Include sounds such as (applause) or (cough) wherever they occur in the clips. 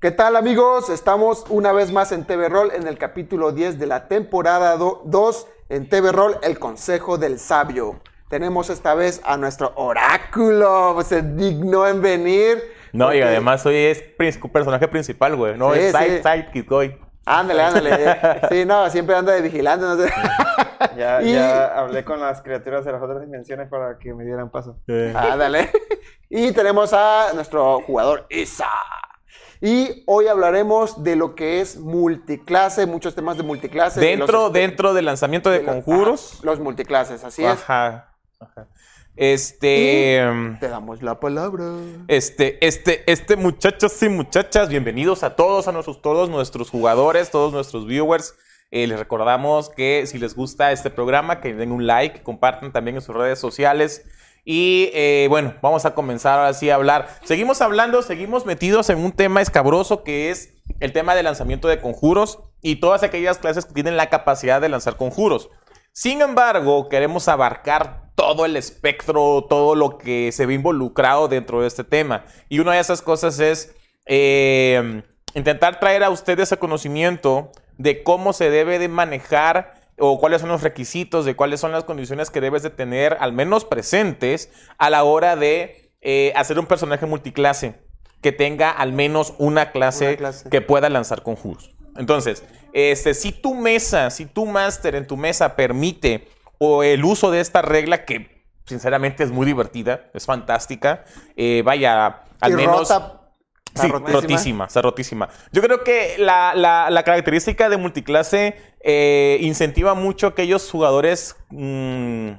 ¿Qué tal amigos? Estamos una vez más en TV Roll en el capítulo 10 de la temporada 2 en TV Roll, el Consejo del Sabio. Tenemos esta vez a nuestro oráculo, se dignó en venir. No, y además hoy es personaje principal, güey. No, es side, sidekick hoy. Ándale, ándale. (laughs) sí, no, siempre anda de vigilante. No sé. (laughs) ya, ya hablé con las criaturas de las otras dimensiones para que me dieran paso. Ándale. (laughs) y tenemos a nuestro jugador Isa. Y hoy hablaremos de lo que es multiclase, muchos temas de multiclase. Dentro, dentro del lanzamiento de, conjuros. los multiclases, así es. Ajá. Este. te damos la palabra. Este, este, este, muchachos y muchachas, bienvenidos a todos, a nuestros, todos nuestros jugadores, todos nuestros viewers. Eh, les recordamos que si les gusta este programa, que den un like, compartan también en sus redes sociales. Y eh, bueno, vamos a comenzar así a hablar. Seguimos hablando, seguimos metidos en un tema escabroso que es el tema del lanzamiento de conjuros y todas aquellas clases que tienen la capacidad de lanzar conjuros. Sin embargo, queremos abarcar todo el espectro, todo lo que se ve involucrado dentro de este tema. Y una de esas cosas es eh, intentar traer a ustedes ese conocimiento de cómo se debe de manejar o cuáles son los requisitos, de cuáles son las condiciones que debes de tener al menos presentes a la hora de eh, hacer un personaje multiclase que tenga al menos una clase, que pueda lanzar conjuros. Entonces, este, si tu mesa, si tu máster en tu mesa permite o el uso de esta regla que sinceramente es muy divertida, es fantástica, eh, vaya, al menos... Sí, rotísima. está rotísima. Yo creo que la, característica de multiclase eh, incentiva mucho a aquellos jugadores mm,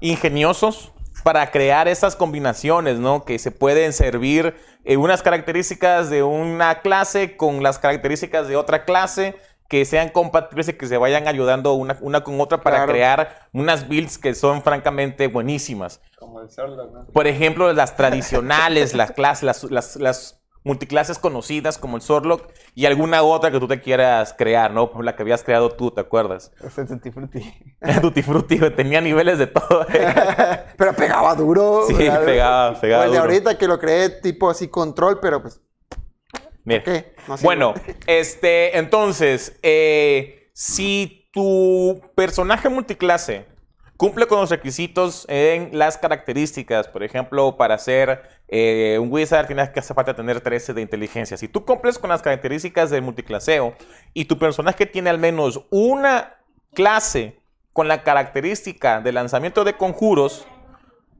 ingeniosos para crear esas combinaciones, ¿no? Que se pueden servir eh, unas características de una clase con las características de otra clase que sean compatibles y que se vayan ayudando una, una con otra para crear unas builds que son francamente buenísimas. Como el ¿no? Por ejemplo, las tradicionales, (laughs) las clases, las, las multiclases conocidas como el Sorlock y alguna otra que tú te quieras crear, ¿no? La que habías creado tú, ¿te acuerdas? (laughs) Es el Tutti Frutti. Tutti Frutti, tenía niveles de todo. (laughs) pero pegaba duro. Sí, pegaba, pegaba pues de ahorita que lo creé tipo así control, pero pues... Mira. bueno, este, entonces, eh, si tu personaje multiclase cumple con los requisitos en las características, por ejemplo, para ser eh, un wizard tienes que hacer falta tener 13 de inteligencia. Si tú cumples con las características de multiclaseo y tu personaje tiene al menos una clase con la característica de lanzamiento de conjuros,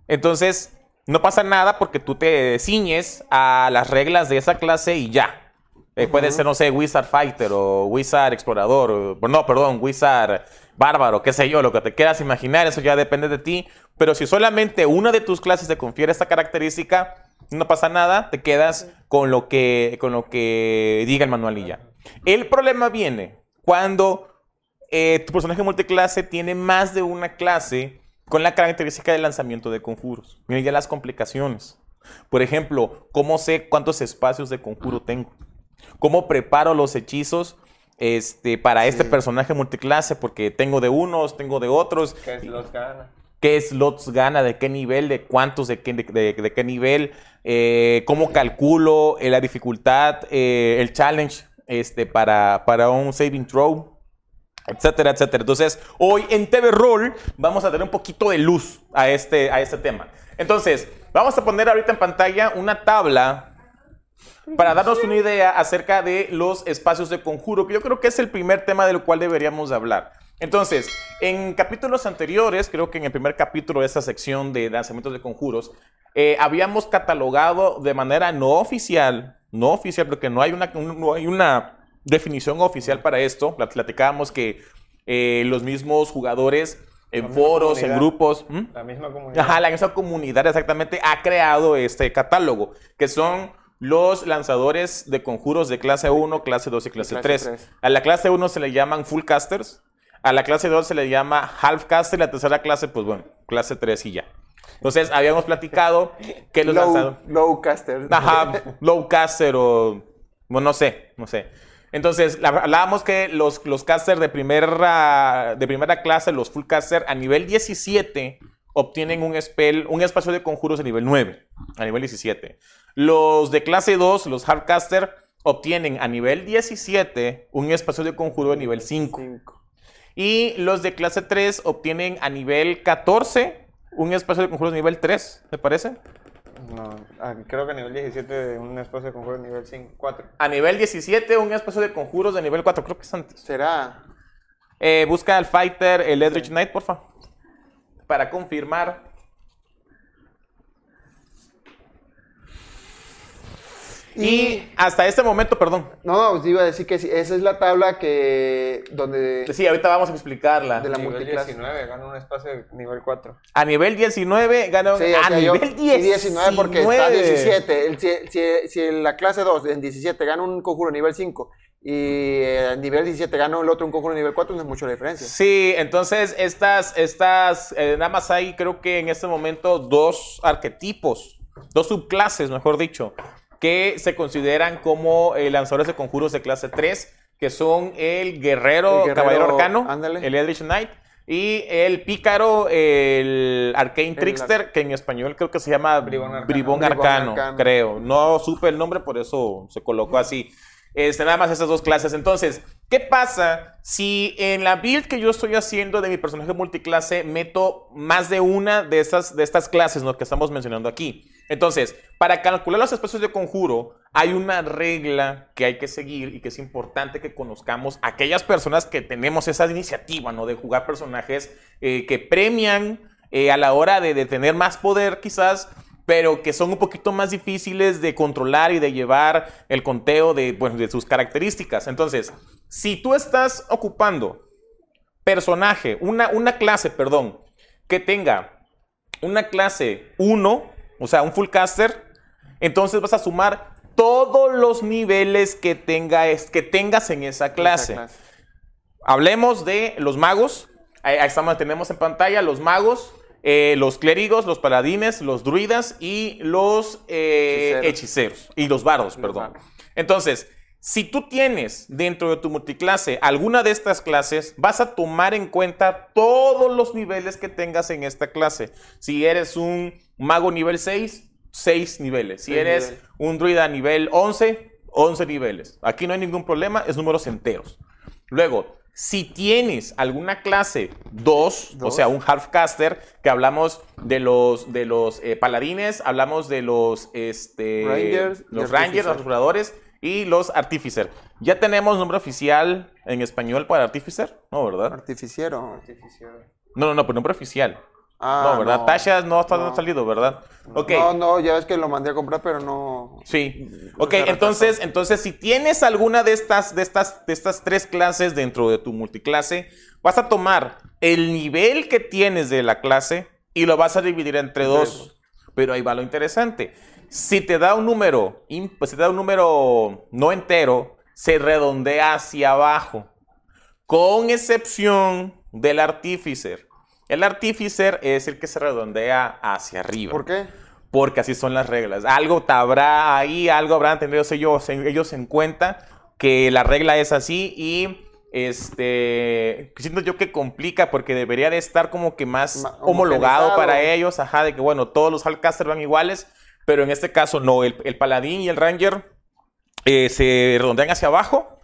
entonces no pasa nada porque tú te ciñes a las reglas de esa clase y ya. Eh, puede ser, no sé, Wizard Fighter o Wizard Explorador, no, perdón, Wizard Bárbaro, qué sé yo, lo que te quieras imaginar, eso ya depende de ti. Pero si solamente una de tus clases te confiere esta característica, no pasa nada, te quedas con lo que, con lo que diga el manual y ya. El problema viene cuando eh, tu personaje multiclase tiene más de una clase con la característica de lanzamiento de conjuros. Miren ya las complicaciones. Por ejemplo, ¿cómo sé cuántos espacios de conjuro tengo? ¿Cómo preparo los hechizos este, para este personaje multiclase? Porque tengo de unos, tengo de otros. ¿Qué slots gana? ¿Qué slots gana? ¿De qué nivel? ¿De cuántos? ¿De qué, de, qué nivel? Eh, ¿Cómo calculo eh, la dificultad? Eh, el challenge este, para, para un saving throw etcétera, etcétera. Entonces, hoy en TV Roll vamos a tener un poquito de luz a este, a este tema. Entonces, vamos a poner ahorita en pantalla una tabla para darnos una idea acerca de los espacios de conjuro, que yo creo que es el primer tema del cual deberíamos hablar. Entonces, en capítulos anteriores, creo que en el primer capítulo de esta sección de lanzamientos de conjuros, eh, habíamos catalogado de manera no oficial, no oficial, porque no hay una, no hay una definición oficial para esto, platicábamos que eh, los mismos jugadores en foros, en grupos. La misma comunidad. Ajá, la misma comunidad exactamente ha creado este catálogo, que son los lanzadores de conjuros de clase 1, clase 2 y clase, 3. A la clase 1 se le llaman full casters, a la clase 2 se le llama half caster y la tercera clase, pues bueno, clase 3 y ya. Entonces, habíamos platicado que los lanzadores... Low caster. Ajá, low caster o... Bueno, no sé, no sé. Entonces, hablábamos que los, los caster de primera, de primera clase, los full caster, a nivel 17 obtienen un spell, un espacio de conjuros a nivel 9, a nivel 17. Los de clase 2, los Hardcaster, obtienen a nivel 17 un espacio de conjuro de nivel 5. Cinco. Y los de clase 3 obtienen a nivel 14 un espacio de conjuro de nivel 3, ¿me parece? No, ah, creo que a nivel 17 un espacio de conjuro de nivel 5, 4. A nivel 17 un espacio de conjuros de nivel 4, creo que es antes. ¿Será? Eh, busca al fighter, el Eldritch Knight, porfa. Para confirmar. Y hasta este momento, perdón. No, no, iba a decir que sí, esa es la tabla que. donde. Sí, ahorita vamos a explicarla. De la nivel multiclase. 19 gana un espacio de nivel 4. A nivel 19 gana Sí, a nivel sí, 19. 19 porque está 17. El- si, si- si en la clase 2 en 17 gana un conjuro nivel 5 y eh, en nivel 17 gana el otro un conjuro nivel 4, no es mucho la diferencia. Sí, entonces estas, estas, eh, nada más hay creo que en este momento dos arquetipos, dos subclases, mejor dicho, que se consideran como eh, lanzadores de conjuros de clase 3, que son el guerrero, El guerrero, caballero arcano, ándale. el Eldritch Knight, y el pícaro, el Arcane Trickster, que en español creo que se llama Bribón Arcano. Bribón Arcano. creo. No supe el nombre, por eso se colocó así. Este, nada más esas dos clases. Entonces, ¿qué pasa si en la build que yo estoy haciendo de mi personaje multiclase meto más de una de estas, de estas clases ¿no? que estamos mencionando aquí? Entonces, para calcular los espacios de conjuro, hay una regla que hay que seguir y que es importante que conozcamos aquellas personas que tenemos esa iniciativa, ¿no? De jugar personajes eh, que premian eh, a la hora de, de tener más poder, quizás, pero que son un poquito más difíciles de controlar y de llevar el conteo de, bueno, de sus características. Entonces, si tú estás ocupando personaje, una, una clase, perdón, que tenga una clase 1, o sea, un full caster, entonces vas a sumar todos los niveles que, tenga, que tengas en esa clase. Esa clase. Hablemos de los magos. Ahí, ahí estamos, tenemos en pantalla los magos, eh, los clérigos, los paladines, los druidas y los eh, Hechiceros. hechiceros. Y los bardos, perdón. Entonces, si tú tienes dentro de tu multiclase alguna de estas clases, vas a tomar en cuenta todos los niveles que tengas en esta clase. Si eres un mago nivel 6, 6 niveles. Si eres niveles. un druida nivel 11, 11 niveles. Aquí no hay ningún problema, es números enteros. Luego, si tienes alguna clase 2, o sea, un halfcaster, que hablamos de los, de los eh, paladines, hablamos de los, este, Rangers los rangers, los jugadores y los artificer. ¿Ya tenemos nombre oficial en español para artificer? No, ¿verdad? Artificiero. Artificial. No, no, no, pero nombre oficial. Ah, no, ¿verdad? no. Tasha no está No. salido, ¿verdad? No, no, ya ves que lo mandé a comprar, pero no. Sí. Ok, entonces, entonces si tienes alguna de estas, de estas, de estas tres clases dentro de tu multiclase, vas a tomar el nivel que tienes de la clase y lo vas a dividir entre dos. Pero ahí va lo interesante. Si te da un número, imp- si te da un número no entero, se redondea hacia abajo. Con excepción del artíficer. El artíficer es el que se redondea hacia arriba ¿Por qué? porque así son las reglas. Algo habrá ahí, algo habrán tenido ellos, ellos en cuenta que la regla es así y este siento yo que complica porque debería de estar como que más Ma- homologado para ellos, ajá, de que bueno, todos los Hellcaster van iguales, pero en este caso no, el, el paladín y el ranger eh, se redondean hacia abajo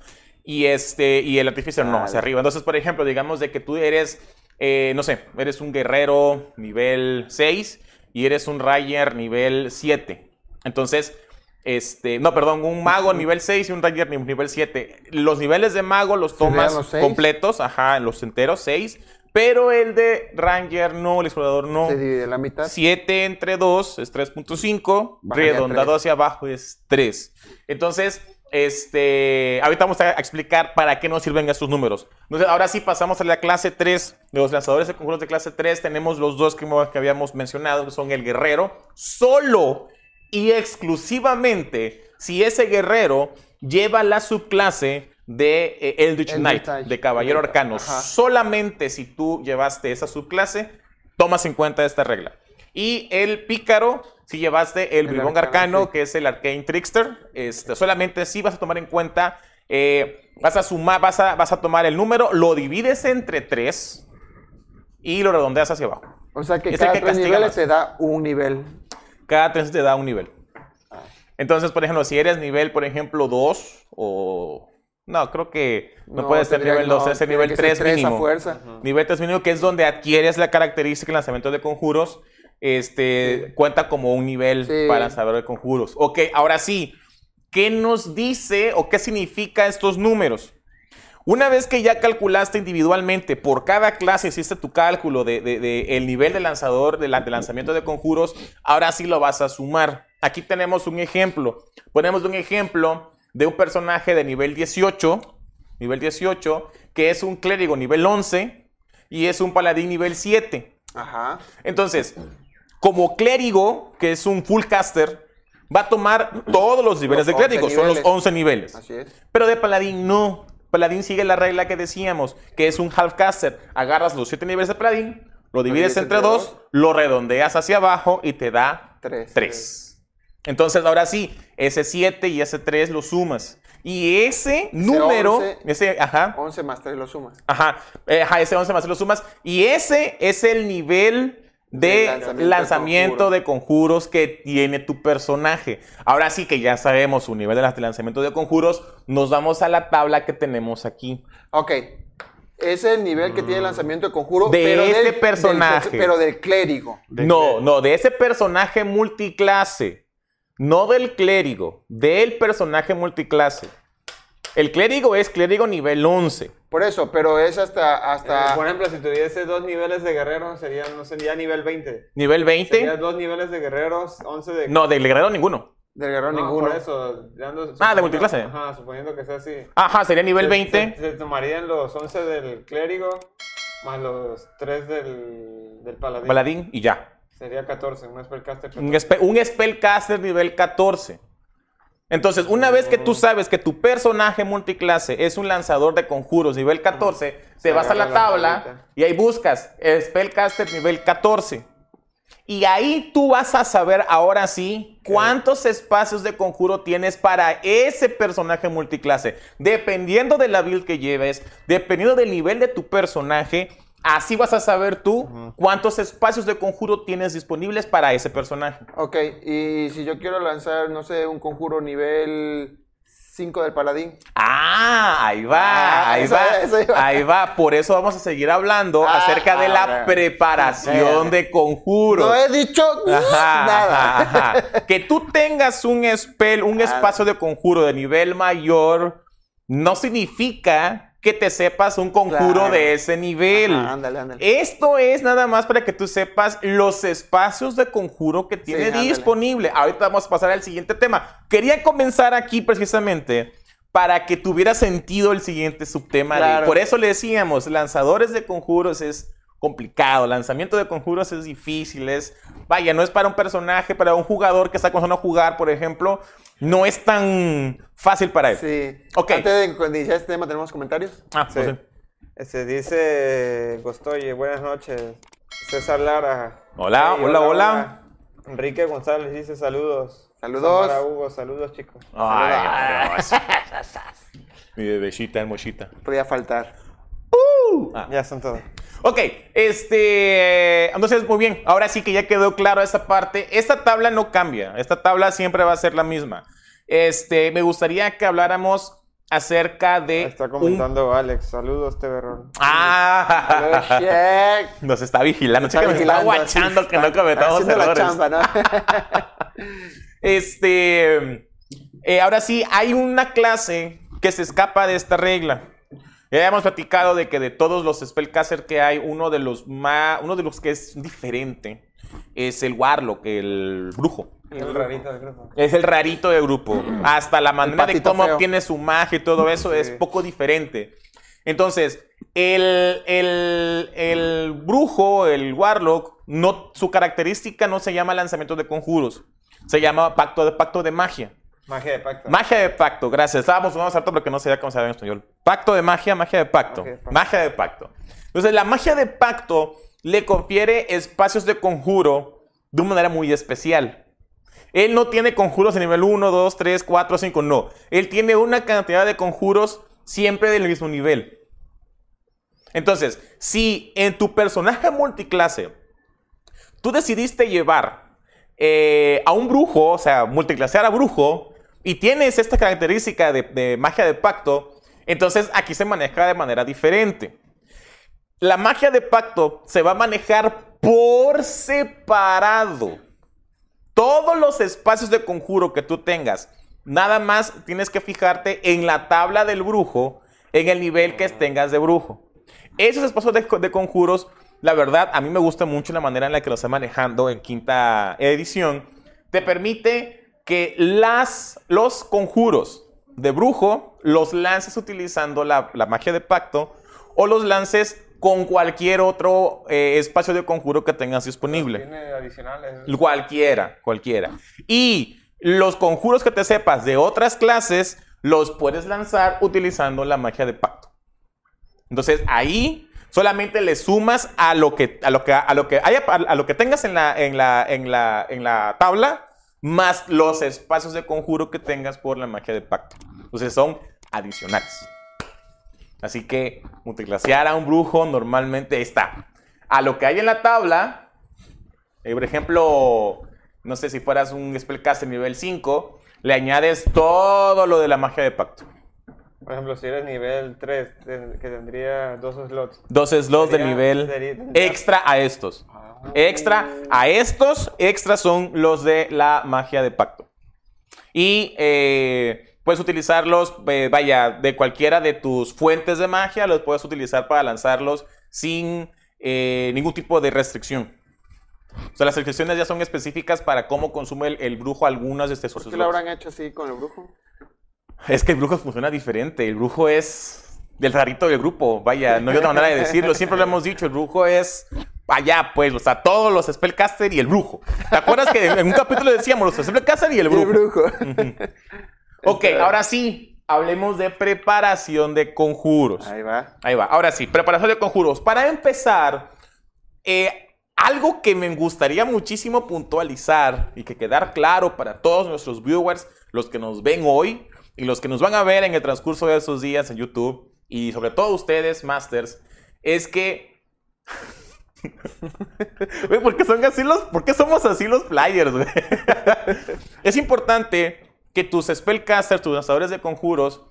y este y el artificer no, hacia arriba. Entonces, por ejemplo, digamos de que tú eres eh, no sé, eres un guerrero nivel 6 y eres un ranger nivel 7. Entonces, este, no, perdón, un mago nivel 6 y un ranger ni- nivel 7. Los niveles de mago los ¿Serían tomas los completos, ajá, los enteros 6, pero el de ranger no, el explorador no. Se divide la mitad. 7 entre 2 es 3.5, Bajaría redondado hacia abajo es 3. Entonces, este, ahorita vamos a explicar para qué nos sirven estos números. Entonces, ahora sí pasamos a la clase 3. De los lanzadores de conjuros de clase 3 tenemos los dos que, que habíamos mencionado, que son el guerrero, solo y exclusivamente si ese guerrero lleva la subclase de eh, Eldritch Knight, de Caballero Arcano. Ajá. Solamente si tú llevaste esa subclase, tomas en cuenta esta regla. Y el pícaro, si llevaste el, El bribón arcano, arcano, sí. que es el Arcane Trickster, este, solamente si vas a tomar en cuenta, eh, vas a sumar, vas a, vas a tomar el número, lo divides entre tres y lo redondeas hacia abajo. O sea que Es cada que tres niveles más. te da un nivel. Cada tres te da un nivel. Entonces, por ejemplo, si eres nivel, por ejemplo, 2 o... No, creo que no, No, puede ser nivel 2, no, es el nivel que ser 3 tres a mínimo. fuerza. Nivel 3 mínimo, que es donde adquieres la característica de lanzamiento de conjuros. Este cuenta como un nivel Sí. para saber de conjuros. Ok, ahora sí, ¿qué nos dice o qué significa estos números? Una vez que ya calculaste individualmente por cada clase, hiciste tu cálculo de, de- de el nivel de lanzador, de, la- de lanzamiento de conjuros, ahora sí lo vas a sumar. Aquí tenemos un ejemplo. Ponemos un ejemplo de un personaje de nivel 18, nivel 18, que es un clérigo nivel 11 y es un paladín nivel 7. Ajá. Entonces, como clérigo, que es un full caster, va a tomar todos los niveles Los de clérigo, 11 son los niveles. 11 niveles. Así es. Pero de paladín no. Paladín sigue la regla que decíamos, que es un half caster. Agarras los 7 niveles de paladín, lo divides entre entre 2, dos. lo redondeas hacia abajo y te da Tres. 3. Entonces, ahora sí, ese 7 y ese 3 lo sumas. Y ese número, 11. ese, ajá, 11 más 3 lo sumas. Ajá, eh, ajá, ese 11 más lo sumas. Y ese es el nivel de lanzamiento, lanzamiento de de conjuros que tiene tu personaje. Ahora sí que ya sabemos su nivel de lanzamiento de conjuros, nos vamos a la tabla que tenemos aquí. Ok. Es el nivel que tiene lanzamiento de conjuro. De pero ese del- personaje. del- pero del clérigo. no, no, de ese personaje multiclase. No del clérigo, del personaje multiclase. El clérigo es clérigo nivel 11. Por eso, pero es hasta. hasta Eh, por ejemplo, si tuviese dos niveles de guerreros, serían, no sería nivel 20. Nivel 20. Sería dos niveles de guerreros, 11 de... No, del guerrero ninguno. del guerrero No, ninguno. por eso. dando- Ah, de multiclase. Ajá, suponiendo que sea así. Ajá, sería nivel Se- 20. Se, se tomarían los 11 del clérigo más los 3 del, del paladín. Paladín y ya. Sería 14, un spellcaster. Un, 14. spe- un spellcaster nivel 14. Entonces, una vez que tú sabes que tu personaje multiclase es un lanzador de conjuros nivel 14, te Se vas a la tabla y ahí buscas el spellcaster nivel 14. Y ahí tú vas a saber ahora sí cuántos espacios de conjuro tienes para ese personaje multiclase. Dependiendo de la build que lleves, dependiendo del nivel de tu personaje, así vas a saber tú cuántos espacios de conjuro tienes disponibles para ese personaje. Ok, y si yo quiero lanzar, no sé, un conjuro nivel 5 del paladín. Ah, ahí va, Ah, ahí eso- va, eso iba. ahí va. Por eso vamos a seguir hablando Ah, acerca de la preparación de conjuros. No he dicho Ajá, nada. ajá, (laughs) ajá. Que tú tengas un spell, un Ah. espacio de conjuro de nivel mayor, no significa que te sepas un conjuro Claro. de ese nivel. Ajá, ándale, ándale. Esto es nada más para que tú sepas los espacios de conjuro que tiene disponible. Ahorita vamos a pasar al siguiente tema. Quería comenzar aquí precisamente para que tuviera sentido el siguiente subtema. de- por eso le decíamos, lanzadores de conjuros es complicado, lanzamiento de conjuros es difícil, es, vaya, no es para un personaje, para un jugador que está comenzando a jugar, por ejemplo, no es tan fácil para él. Sí. Ok. Antes de iniciar este tema, ¿tenemos comentarios? Ah, pues, Sí. sí. Este, dice Gostoye, buenas noches. César Lara. Hola, hola, hola. Enrique González dice saludos. Saludos. Samara Hugo, saludos chicos. Ay, Dios. (laughs) Mi bebecita hermosita. Podía faltar. Ah. Ya son todos. Ok, este. Entonces, muy bien. Ahora sí que ya quedó claro esa parte. Esta tabla no cambia. Esta tabla siempre va a ser la misma. Este, me gustaría que habláramos acerca de. Está un- comentando Alex. Saludos, Teberrón. Ah, nos está vigilando. Está Chica, nos está guachando que no cometamos haciendo la errores. chamba, ¿no? (laughs) Este. eh, ahora sí, hay una clase que se escapa de esta regla. Ya hemos platicado de que de todos los spellcaster que hay, uno de los más. Uno de los que es diferente es el Warlock, el brujo. El rarito del grupo. Es el rarito del grupo. Hasta la manera de cómo feo. obtiene su magia y todo eso es poco diferente. Entonces, el, el- el brujo, el warlock, no, su característica no se llama lanzamiento de conjuros. Se llama pacto de, pacto de magia. Magia de pacto. Magia de pacto, gracias. Estábamos sumando harto porque no sabía cómo se llama en español. Pacto de magia, magia de pacto. Magia de pacto. Magia de pacto. Entonces, la magia de pacto le confiere espacios de conjuro de una manera muy especial. Él no tiene conjuros de nivel 1, 2, 3, 4, 5, no. Él tiene una cantidad de conjuros siempre del mismo nivel. Entonces, si en tu personaje multiclase tú decidiste llevar eh, a un brujo, o sea, multiclasear a brujo, y tienes esta característica de, de magia de pacto, entonces aquí se maneja de manera diferente. La magia de pacto se va a manejar por separado. Todos los espacios de conjuro que tú tengas, nada más tienes que fijarte en la tabla del brujo, en el nivel que tengas de brujo. Esos espacios de, de conjuros, la verdad, a mí me gusta mucho la manera en la que lo está manejando en quinta edición. Te permite que las, los conjuros de brujo los lances utilizando la, la magia de pacto o los lances con cualquier otro eh, espacio de conjuro que tengas disponible. Tiene adicionales. Cualquiera, cualquiera. Y los conjuros que te sepas de otras clases, los puedes lanzar utilizando la magia de pacto. Entonces ahí solamente le sumas a lo que, a lo que, a lo que, haya, a lo que tengas en la, en, la, en, la, en la tabla, más los espacios de conjuro que tengas por la magia de pacto. Entonces son adicionales. Así que multiclasear a un brujo normalmente está. A lo que hay en la tabla, eh, por ejemplo, no sé si fueras un spellcaster nivel 5, le añades todo lo de la magia de pacto. Por ejemplo, si eres nivel 3, ten- que tendría dos slots. Dos slots de nivel sería- extra a estos. Ah. Extra a estos, extra son los de la magia de pacto. Y eh, puedes utilizarlos, eh, vaya, de cualquiera de tus fuentes de magia, los puedes utilizar para lanzarlos sin eh, ningún tipo de restricción. O sea, las restricciones ya son específicas para cómo consume el, el brujo algunas de estos ¿Por qué slots. lo habrán hecho así con el brujo? Es que el brujo funciona diferente. El brujo es del rarito del grupo. Vaya, no hay otra manera de decirlo. Siempre lo hemos dicho. El brujo es allá, pues, o sea, todos los spellcaster y el brujo. ¿Te acuerdas que en un capítulo decíamos los spellcaster y el El brujo? brujo. Ok, ahora sí, hablemos de preparación de conjuros. Ahí va. Ahí va, ahora sí, preparación de conjuros. Para empezar, eh, algo que me gustaría muchísimo puntualizar y que quedar claro para todos nuestros viewers, los que nos ven hoy y los que nos van a ver en el transcurso de esos días en YouTube y sobre todo ustedes, Masters, es que... (laughs) Güey, ¿por qué son así los, por qué somos así los players, güey? (laughs) es importante que tus spellcasters, tus lanzadores de conjuros,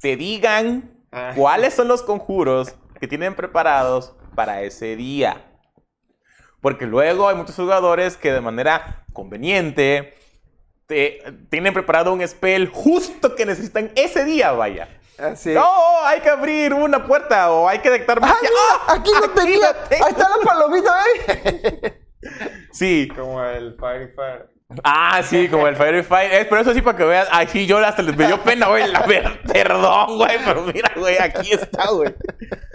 te digan Ah. cuáles son los conjuros que tienen preparados para ese día. Porque luego hay muchos jugadores que de manera conveniente te- tienen preparado un spell justo que necesitan ese día, vaya. Así. No, hay que abrir una puerta o hay que detectar ¡Ah, magia. mira! ¡Ah! Aquí lo tenía. lo tengo. Ahí está la palomita, ¿eh? (laughs) Sí. Como el Fire Fire. Ah, sí, como el Fire Fire. Es por eso sí, para que veas. Ay, sí, yo hasta les me dio pena, güey. La ver- (laughs) perdón, güey, pero mira, güey, aquí está, güey.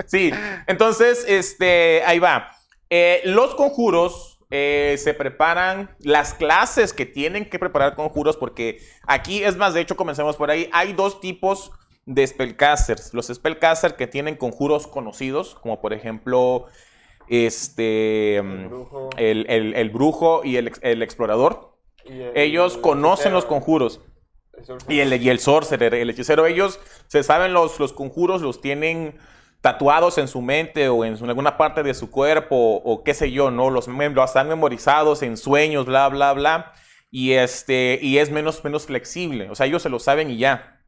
Sí, entonces, este, ahí va. Eh, los conjuros eh, se preparan, las clases que tienen que preparar conjuros, porque aquí, es más, de hecho, comencemos por ahí. Hay dos tipos de spellcasters. Los spellcasters que tienen conjuros conocidos, como por ejemplo, este, mm, brujo. el, el- el brujo y el, ex- el explorador. Y el- Ellos el conocen los conjuros. el. Y el, y el sorcerer, el hechicero, ellos se saben los, los conjuros, los tienen tatuados en su mente o en alguna parte de su cuerpo o qué sé yo, ¿no? Los, los están memorizados en sueños, bla, bla, bla. Y, este, y es menos, menos flexible. O sea, ellos se lo saben y ya.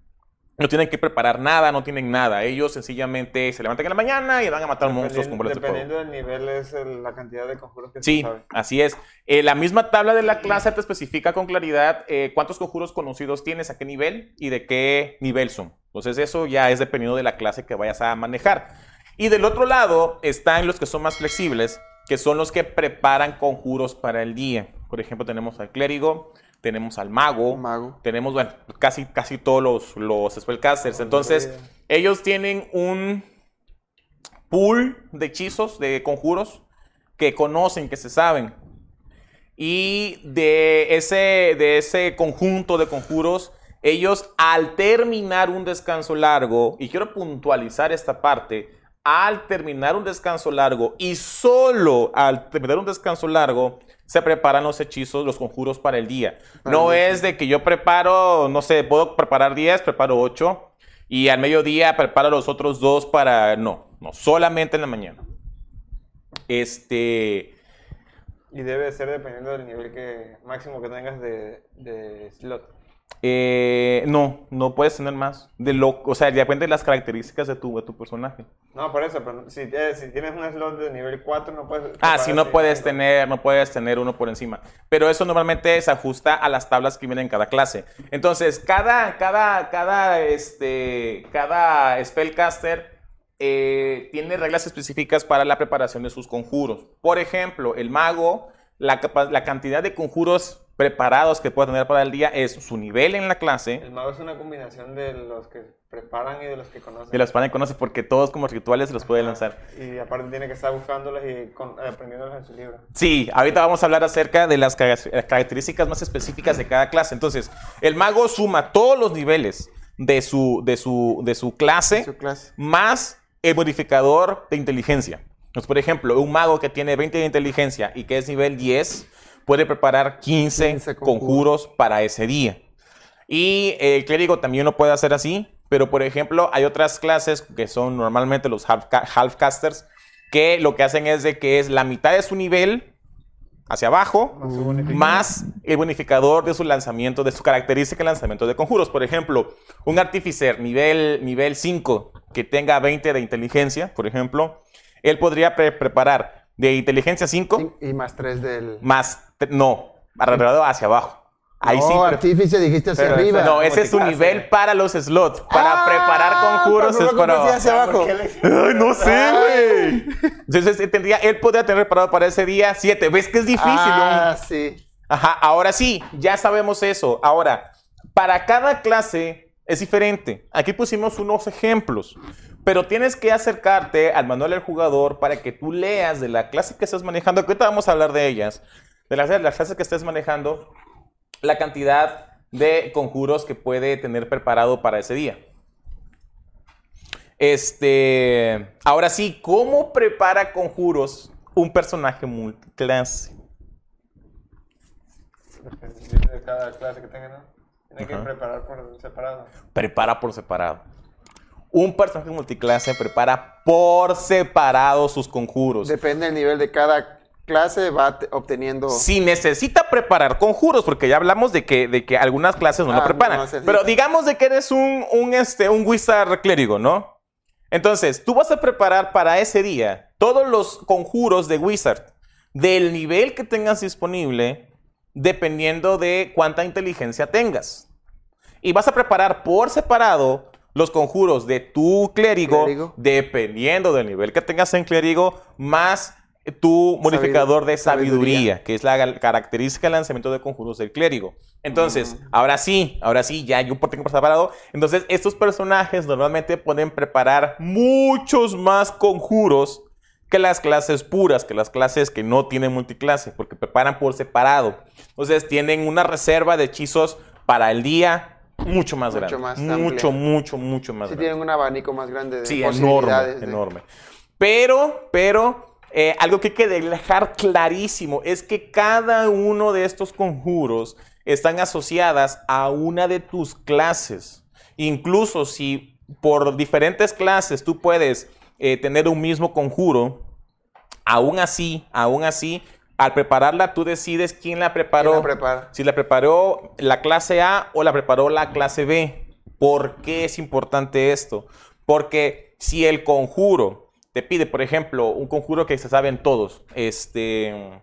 No tienen que preparar nada, no tienen nada. Ellos sencillamente se levantan en la mañana y van a matar monstruos con bolas de fuego. Dependiendo del nivel es el- la cantidad de conjuros que se Sí, sabe. así es. Eh, la misma tabla de la clase te especifica con claridad eh, cuántos conjuros conocidos tienes, a qué nivel y de qué nivel son. Entonces eso ya es dependiendo de la clase que vayas a manejar. Y del otro lado están los que son más flexibles, que son los que preparan conjuros para el día. Por ejemplo, tenemos al clérigo, tenemos al mago, Mago. tenemos, bueno, casi, casi todos los, los spellcasters. Entonces, ellos tienen un pool de hechizos, de conjuros, que conocen, que se saben. Y de ese, de ese conjunto de conjuros, ellos al terminar un descanso largo, y quiero puntualizar esta parte, al terminar un descanso largo y solo al terminar un descanso largo, se preparan los hechizos, los conjuros para el día. No es de que yo preparo, no sé, puedo preparar 10, preparo 8 y al mediodía preparo los otros dos para... No, no, solamente en la mañana. Este... Y debe ser dependiendo del nivel que máximo que tengas de, de slot. Eh, no, no puedes tener más. De lo, o sea, depende de las características de tu, de tu personaje. No, por eso, pero si, eh, si tienes un slot de nivel 4 no puedes... Ah, si no puedes tener, no puedes tener uno por encima. Pero eso normalmente se ajusta a las tablas que vienen en cada clase. Entonces, cada, cada, cada, este, cada spellcaster eh, tiene reglas específicas para la preparación de sus conjuros. Por ejemplo, el mago, la cantidad de conjuros preparados que puede tener para el día es su nivel en la clase. El mago es una combinación de los que preparan y de los que conocen. De los panes conoce porque todos como rituales se los puede lanzar. Y aparte tiene que estar buscándolos y con- aprendiéndolos en su libro. Sí, ahorita vamos a hablar acerca de las cara- características más específicas de cada clase. Entonces, el mago suma todos los niveles de su, de su, de su clase Su clase. más el modificador de inteligencia. Entonces, por ejemplo, un mago que tiene 20 de inteligencia y que es nivel 10 puede preparar 15, 15 conjuros. conjuros. para ese día. Y el clérigo también lo puede hacer así, pero por ejemplo, hay otras clases que son normalmente los half- halfcasters que lo que hacen es de que es la mitad de su nivel hacia abajo Más el bonificador de su lanzamiento, de su característica de lanzamiento de conjuros. Por ejemplo, un artificer nivel, nivel 5 que tenga 20 de inteligencia, por ejemplo, él podría pre- preparar de inteligencia 5 Y más tres del. más, no, alrededor hacia abajo. Ahí no, sí. pre- artífice dijiste hacia Pero arriba. no, ese es su nivel para los slots. Para Ah, preparar conjuros pero es para hacia abajo. ¿Por qué le- (laughs) Ay, no sé, güey. Entonces, él tendría, él podría tener preparado para ese día 7. ¿Ves que es difícil? Ah, ¿no? sí. Ajá, ahora sí, ya sabemos eso. Ahora, para cada clase es diferente. Aquí pusimos unos ejemplos, pero tienes que acercarte al manual del jugador para que tú leas de la clase que estás manejando, que ahorita vamos a hablar de ellas, de las, clases que estés manejando, la cantidad de conjuros que puede tener preparado para ese día. Este, ahora sí, ¿cómo prepara conjuros un personaje multiclase? De cada. Tiene que Ajá. preparar por separado. prepara por separado. Un personaje multiclase prepara por separado sus conjuros. Depende del nivel de cada clase, va te- obteniendo. Si necesita preparar conjuros, porque ya hablamos de que, de que algunas clases no Ah, lo preparan. no necesita. pero digamos de que eres un, un, este, un wizard clérigo, ¿no? Entonces, tú vas a preparar para ese día todos los conjuros de wizard del nivel que tengas disponible, dependiendo de cuánta inteligencia tengas. Y vas a preparar por separado los conjuros de tu clérigo, Clérigo. dependiendo del nivel que tengas en clérigo, más tu modificador de sabiduría, sabiduría. que es la característica del lanzamiento de conjuros del clérigo. Entonces, ahora sí, ahora sí, ya yo por tengo por separado. Entonces, estos personajes normalmente pueden preparar muchos más conjuros que las clases puras, que las clases que no tienen multiclase, porque preparan por separado. Entonces, tienen una reserva de hechizos para el día mucho más Mucho grande. más mucho, mucho, mucho más Sí grande. tienen un abanico más grande de Sí, enorme, posibilidades. de- enorme. Pero, pero, eh, algo que hay que dejar clarísimo es que cada uno de estos conjuros están asociadas a una de tus clases. Incluso si por diferentes clases tú puedes eh, tener un mismo conjuro, aún así, aún así, al prepararla tú decides quién la preparó. ¿Quién la prepara? Si la preparó la clase A o la preparó la clase B. ¿Por qué es importante esto? Porque si el conjuro te pide, por ejemplo, un conjuro que se saben todos, este,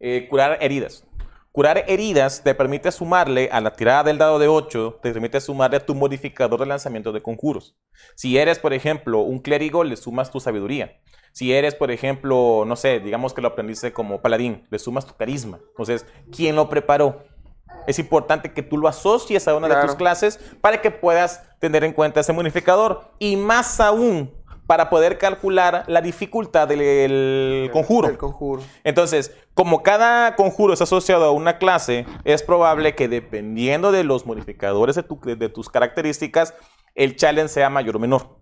eh, curar heridas. Curar heridas te permite sumarle a la tirada del dado de 8, te permite sumarle a tu modificador de lanzamiento de conjuros. Si eres, por ejemplo, un clérigo, le sumas tu sabiduría. Si eres, por ejemplo, no sé, digamos que lo aprendiste como paladín, le sumas tu carisma. Entonces, ¿quién lo preparó? Es importante que tú lo asocies a una de tus clases para que puedas tener en cuenta ese modificador. Y más aún, para poder calcular la dificultad del conjuro. Del conjuro. Entonces, como cada conjuro es asociado a una clase, es probable que dependiendo de los modificadores de, tu- de tus características, el challenge sea mayor o menor.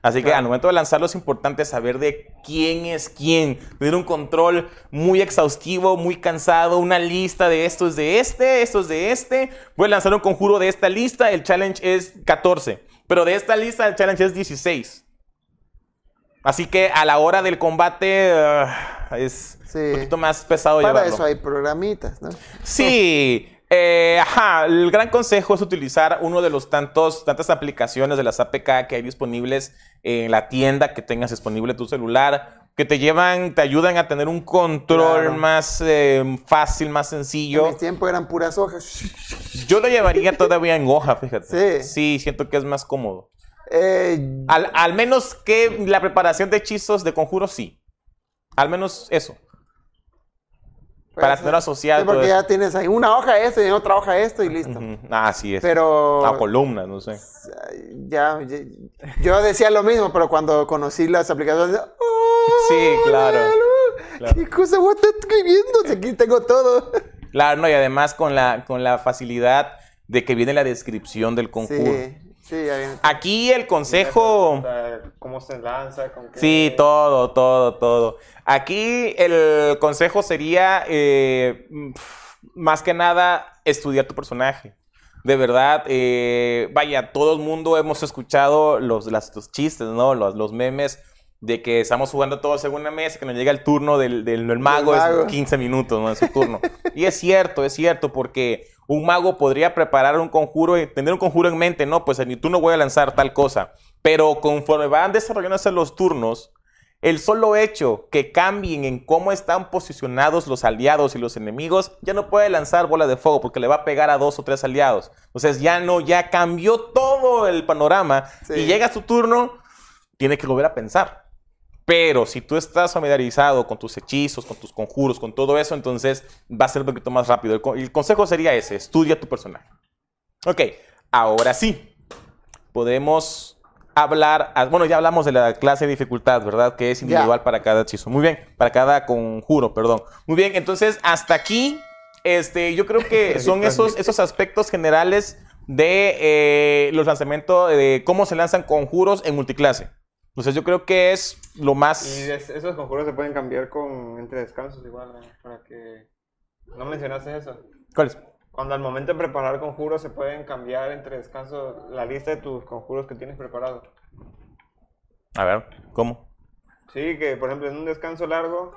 Así que Claro. al momento de lanzarlo es importante saber de quién es quién, tener un control muy exhaustivo, muy cansado, una lista de esto es de este, esto es de este. Voy a lanzar un conjuro de esta lista, el challenge es 14, pero de esta lista el challenge es 16. Así que a la hora del combate ah, es, Sí. Un poquito más pesado Para llevarlo. eso hay programitas, ¿no? Sí, eh, ajá, el gran consejo es utilizar uno de los tantos, tantas aplicaciones de las APK que hay disponibles en la tienda que tengas disponible tu celular, que te llevan, te ayudan a tener un control Claro. más eh, fácil, más En sencillo. mi tiempo eran puras hojas. Yo lo llevaría todavía en hoja, fíjate. Sí. Sí, siento que es más cómodo. Eh, Al, al menos que la preparación de hechizos de conjuros, sí. Al menos eso. Para pues, tener asociado sí, porque ya tienes ahí una hoja esto y otra hoja esto y listo. Ujú. Ah, así es. Pero A columnas, no sé. ya, ya- yo decía lo mismo, pero cuando conocí las aplicaciones, ¡oh, Sí, claro. ¿Qué cosa voy a estar escribiendo? Si Aquí tengo todo. Claro, no, y además con la, con la facilidad de que viene la descripción del conjuro. Sí, sí. Aquí el consejo. ¿Cómo se lanza? ¿Con qué? Sí, todo, todo, todo. Aquí el consejo sería, eh, más que nada, estudiar tu personaje. De verdad, eh, vaya, todo el mundo hemos escuchado los, las- los chistes, ¿no? Los, los memes de que estamos jugando todos en una mesa, que nos llega el turno del, del- del mago, mago. es 15 minutos, ¿no? Es su turno. y es cierto, es cierto, porque un mago podría preparar un conjuro y tener un conjuro en mente, ¿no? Pues en mi turno voy a lanzar tal cosa. Pero conforme van desarrollándose los turnos, el solo hecho que cambien en cómo están posicionados los aliados y los enemigos, ya no puede lanzar bola de fuego porque le va a pegar a dos o tres aliados. Entonces ya no, ya cambió todo el panorama Sí. y llega su turno, tiene que volver a pensar. Pero si tú estás familiarizado con tus hechizos, con tus conjuros, con todo eso, entonces va a ser un poquito más rápido. El, co- el consejo sería ese, estudia tu personaje. Ok, ahora sí, podemos hablar, ah, bueno, ya hablamos de la clase de dificultad, ¿verdad? Que es individual para cada hechizo. Muy bien, para cada conjuro, perdón. Muy bien, entonces hasta aquí, este, yo creo que (laughs) son esos, esos aspectos generales de eh, los lanzamientos, de cómo se lanzan conjuros en multiclase. Entonces yo creo que es lo Y más... es- esos conjuros se pueden cambiar con entre descansos igual, ¿no? Para que... ¿No mencionaste eso? ¿Cuál es? Cuando al momento de preparar conjuros se pueden cambiar entre descansos la lista de tus conjuros que tienes preparado. A ver, ¿cómo? Sí, que por ejemplo en un descanso largo...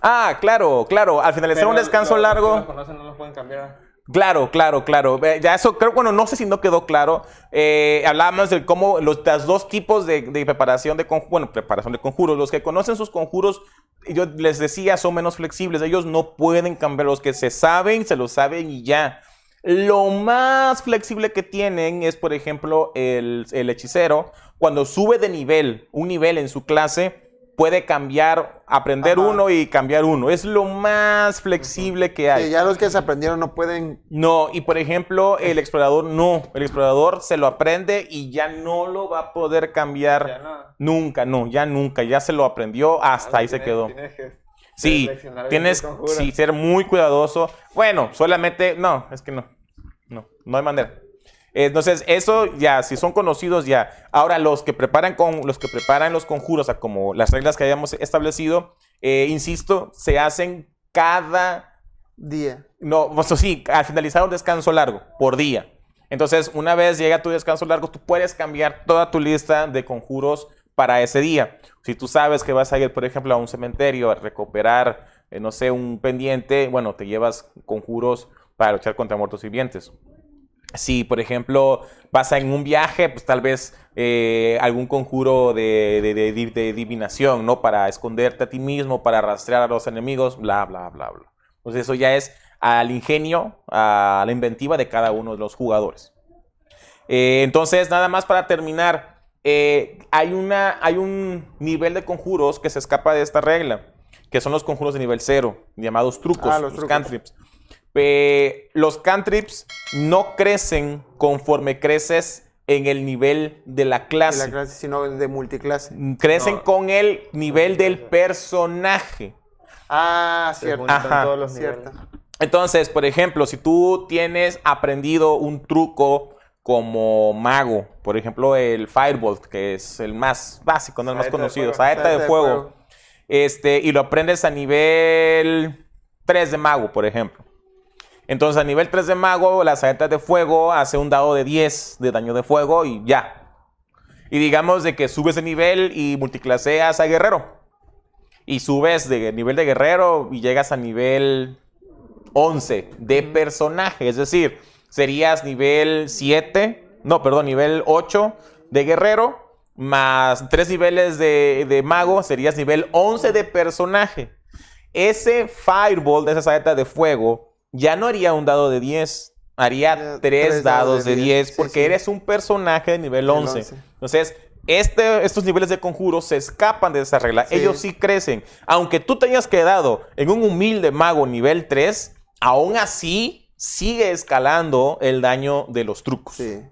Ah, claro, claro. Al finalizar pero un descanso los- largo... los conocen no los pueden cambiar. Claro, claro, claro. Ya eso creo, bueno, no sé si no quedó claro. Eh, hablábamos de cómo los dos tipos de, de preparación de conjuros, bueno, preparación de conjuros. Los que conocen sus conjuros, yo les decía, son menos flexibles. Ellos no pueden cambiar. Los que se saben, se lo saben y ya. Lo más flexible que tienen es, por ejemplo, el, el hechicero. Cuando sube de nivel, un nivel en su clase, puede cambiar, aprender Ajá. uno y cambiar uno. Es lo más flexible que hay. Sí, ya los que se aprendieron no pueden. No, y por ejemplo, el explorador no. El explorador se lo aprende y ya no lo va a poder cambiar no. nunca, no, ya nunca. Ya se lo aprendió, hasta ahí se quedó. que Sí, tienes conjuros. sí, ser muy cuidadoso. Bueno, solamente, no, es que no. No, no hay manera. Entonces, eso ya, si son conocidos ya. Ahora, los que preparan con los que preparan los conjuros, o sea, como las reglas que hayamos establecido, eh, insisto, se hacen cada Día. no, pues sí, al finalizar un descanso largo, por día. Entonces, una vez llega tu descanso largo, tú puedes cambiar toda tu lista de conjuros para ese día. Si tú sabes que vas a ir, por ejemplo, a un cementerio a recuperar, eh, no sé, un pendiente, bueno, te llevas conjuros para luchar contra muertos vivientes. Si, por ejemplo, vas en un viaje, pues tal vez eh, algún conjuro de, de- de di- de adivinación, ¿no? Para esconderte a ti mismo, para rastrear a los enemigos, bla, bla, bla, bla. Entonces eso ya es al ingenio, a la inventiva de cada uno de los jugadores. Eh, entonces, nada más para terminar, eh, hay, una, hay un nivel de conjuros que se escapa de esta regla, que son los conjuros de nivel cero, llamados trucos, Ah, los los, trucos. cantrips. Eh, los cantrips no crecen conforme creces en el nivel de la De clase. la clase, sino de multiclase. Crecen No. con el nivel del personaje. Ah, cierto. Ajá, todos los Cierto. niveles. Entonces, por ejemplo, si tú tienes aprendido un truco como mago, por ejemplo, el Firebolt, que es el más básico, no el más Saeta conocido, saeta de de fuego, fuego. este, y lo aprendes a nivel 3 de mago, por ejemplo. Entonces, a nivel 3 de mago, la saeta de fuego hace un dado de 10 de daño de fuego y ya. Y digamos de que subes de nivel y multiclaseas a guerrero. y subes de nivel de guerrero y llegas a nivel 11 de personaje. Es decir, serías nivel 7, no, perdón, nivel 8 de guerrero, más 3 niveles de, de mago, serías nivel 11 de personaje. Ese Fireball de esa saeta de fuego ya no haría un dado de 10, haría Ya, 3 tres dados de 10, sí, porque sí. eres un personaje de nivel Nivel 11. 11. Entonces, este, estos niveles de conjuro se escapan de esa regla. Sí. Ellos sí crecen. Aunque tú te hayas quedado en un humilde mago nivel 3, aún así sigue escalando el daño de los trucos. Sí.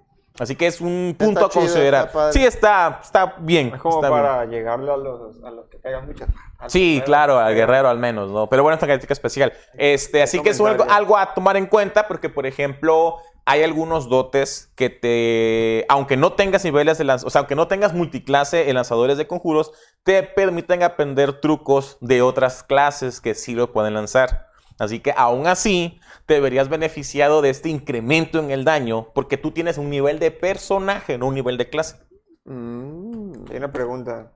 Así que es un punto a chido, considerar. está sí, está, está bien. Es como está bien. para llegarle a los, a los que pegan mucho. Al Sí, guerrero, claro, al guerrero al menos, ¿no? Pero bueno, esta característica especial. Este, así que es algo, algo a tomar en cuenta porque, por ejemplo, hay algunos dotes que te, aunque no tengas niveles de lanz, o sea, aunque no tengas multiclase en lanzadores de conjuros, te permiten aprender trucos de otras clases que sí lo pueden lanzar. Así que aún así, te verías beneficiado de este incremento en el daño porque tú tienes un nivel de personaje, no un nivel de clase. Mm. Hay una pregunta.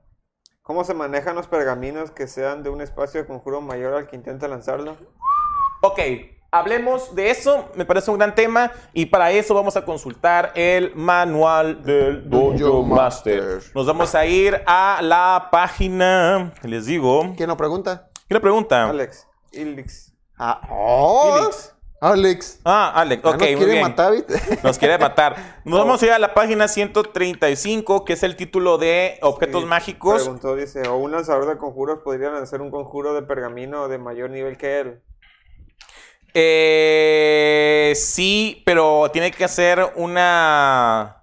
¿Cómo se manejan los pergaminos que sean de un espacio de conjuro mayor al que intenta lanzarlo? Ok, hablemos de eso, me parece un gran tema y para eso vamos a consultar el manual del Dojo Master. Master. Nos vamos a ir a la página, les digo, ¿Quién nos pregunta? ¿qué pregunta? Alex, Ilix. Ah, oh, Felix. Alex. Ah, Alex, ok, nos muy quiere bien. matar. Nos quiere matar. (laughs) Nos vamos a ir a la página 135, que es el título de Objetos Sí, Mágicos. Preguntó, dice, ¿o un lanzador de conjuros podría lanzar un conjuro de pergamino de mayor nivel que él? Eh, sí, pero tiene que hacer una...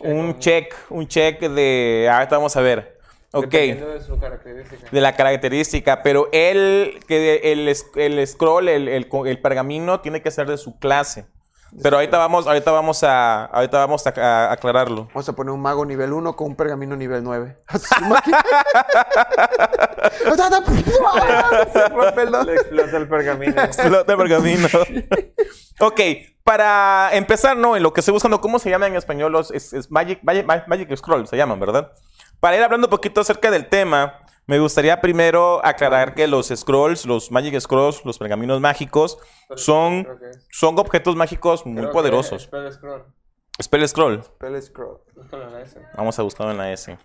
Un check, un check de... Ahorita vamos a ver. Ok. Dependiendo de su característica. de la característica, pero él, que el, el scroll, el, el el pergamino, tiene que ser de su clase. Pero ahorita vamos, ahorita vamos a, ahorita vamos a, a aclararlo. Vamos a poner un mago nivel 1 con un pergamino nivel 9. Se rompe el Le explota el pergamino. Explota el pergamino. ok, para empezar, no, en lo que estoy buscando, ¿cómo se llama en español? Los, es, es Magic, Magic, Magic Scroll, se llaman, ¿verdad? Para ir hablando un poquito acerca del tema, me gustaría primero aclarar que los scrolls, los Magic Scrolls, los pergaminos mágicos, son, son objetos mágicos muy Creo poderosos. Spell Scroll. Spell Scroll. Spell scroll. Búscalo en la S. Vamos a buscarlo en la S.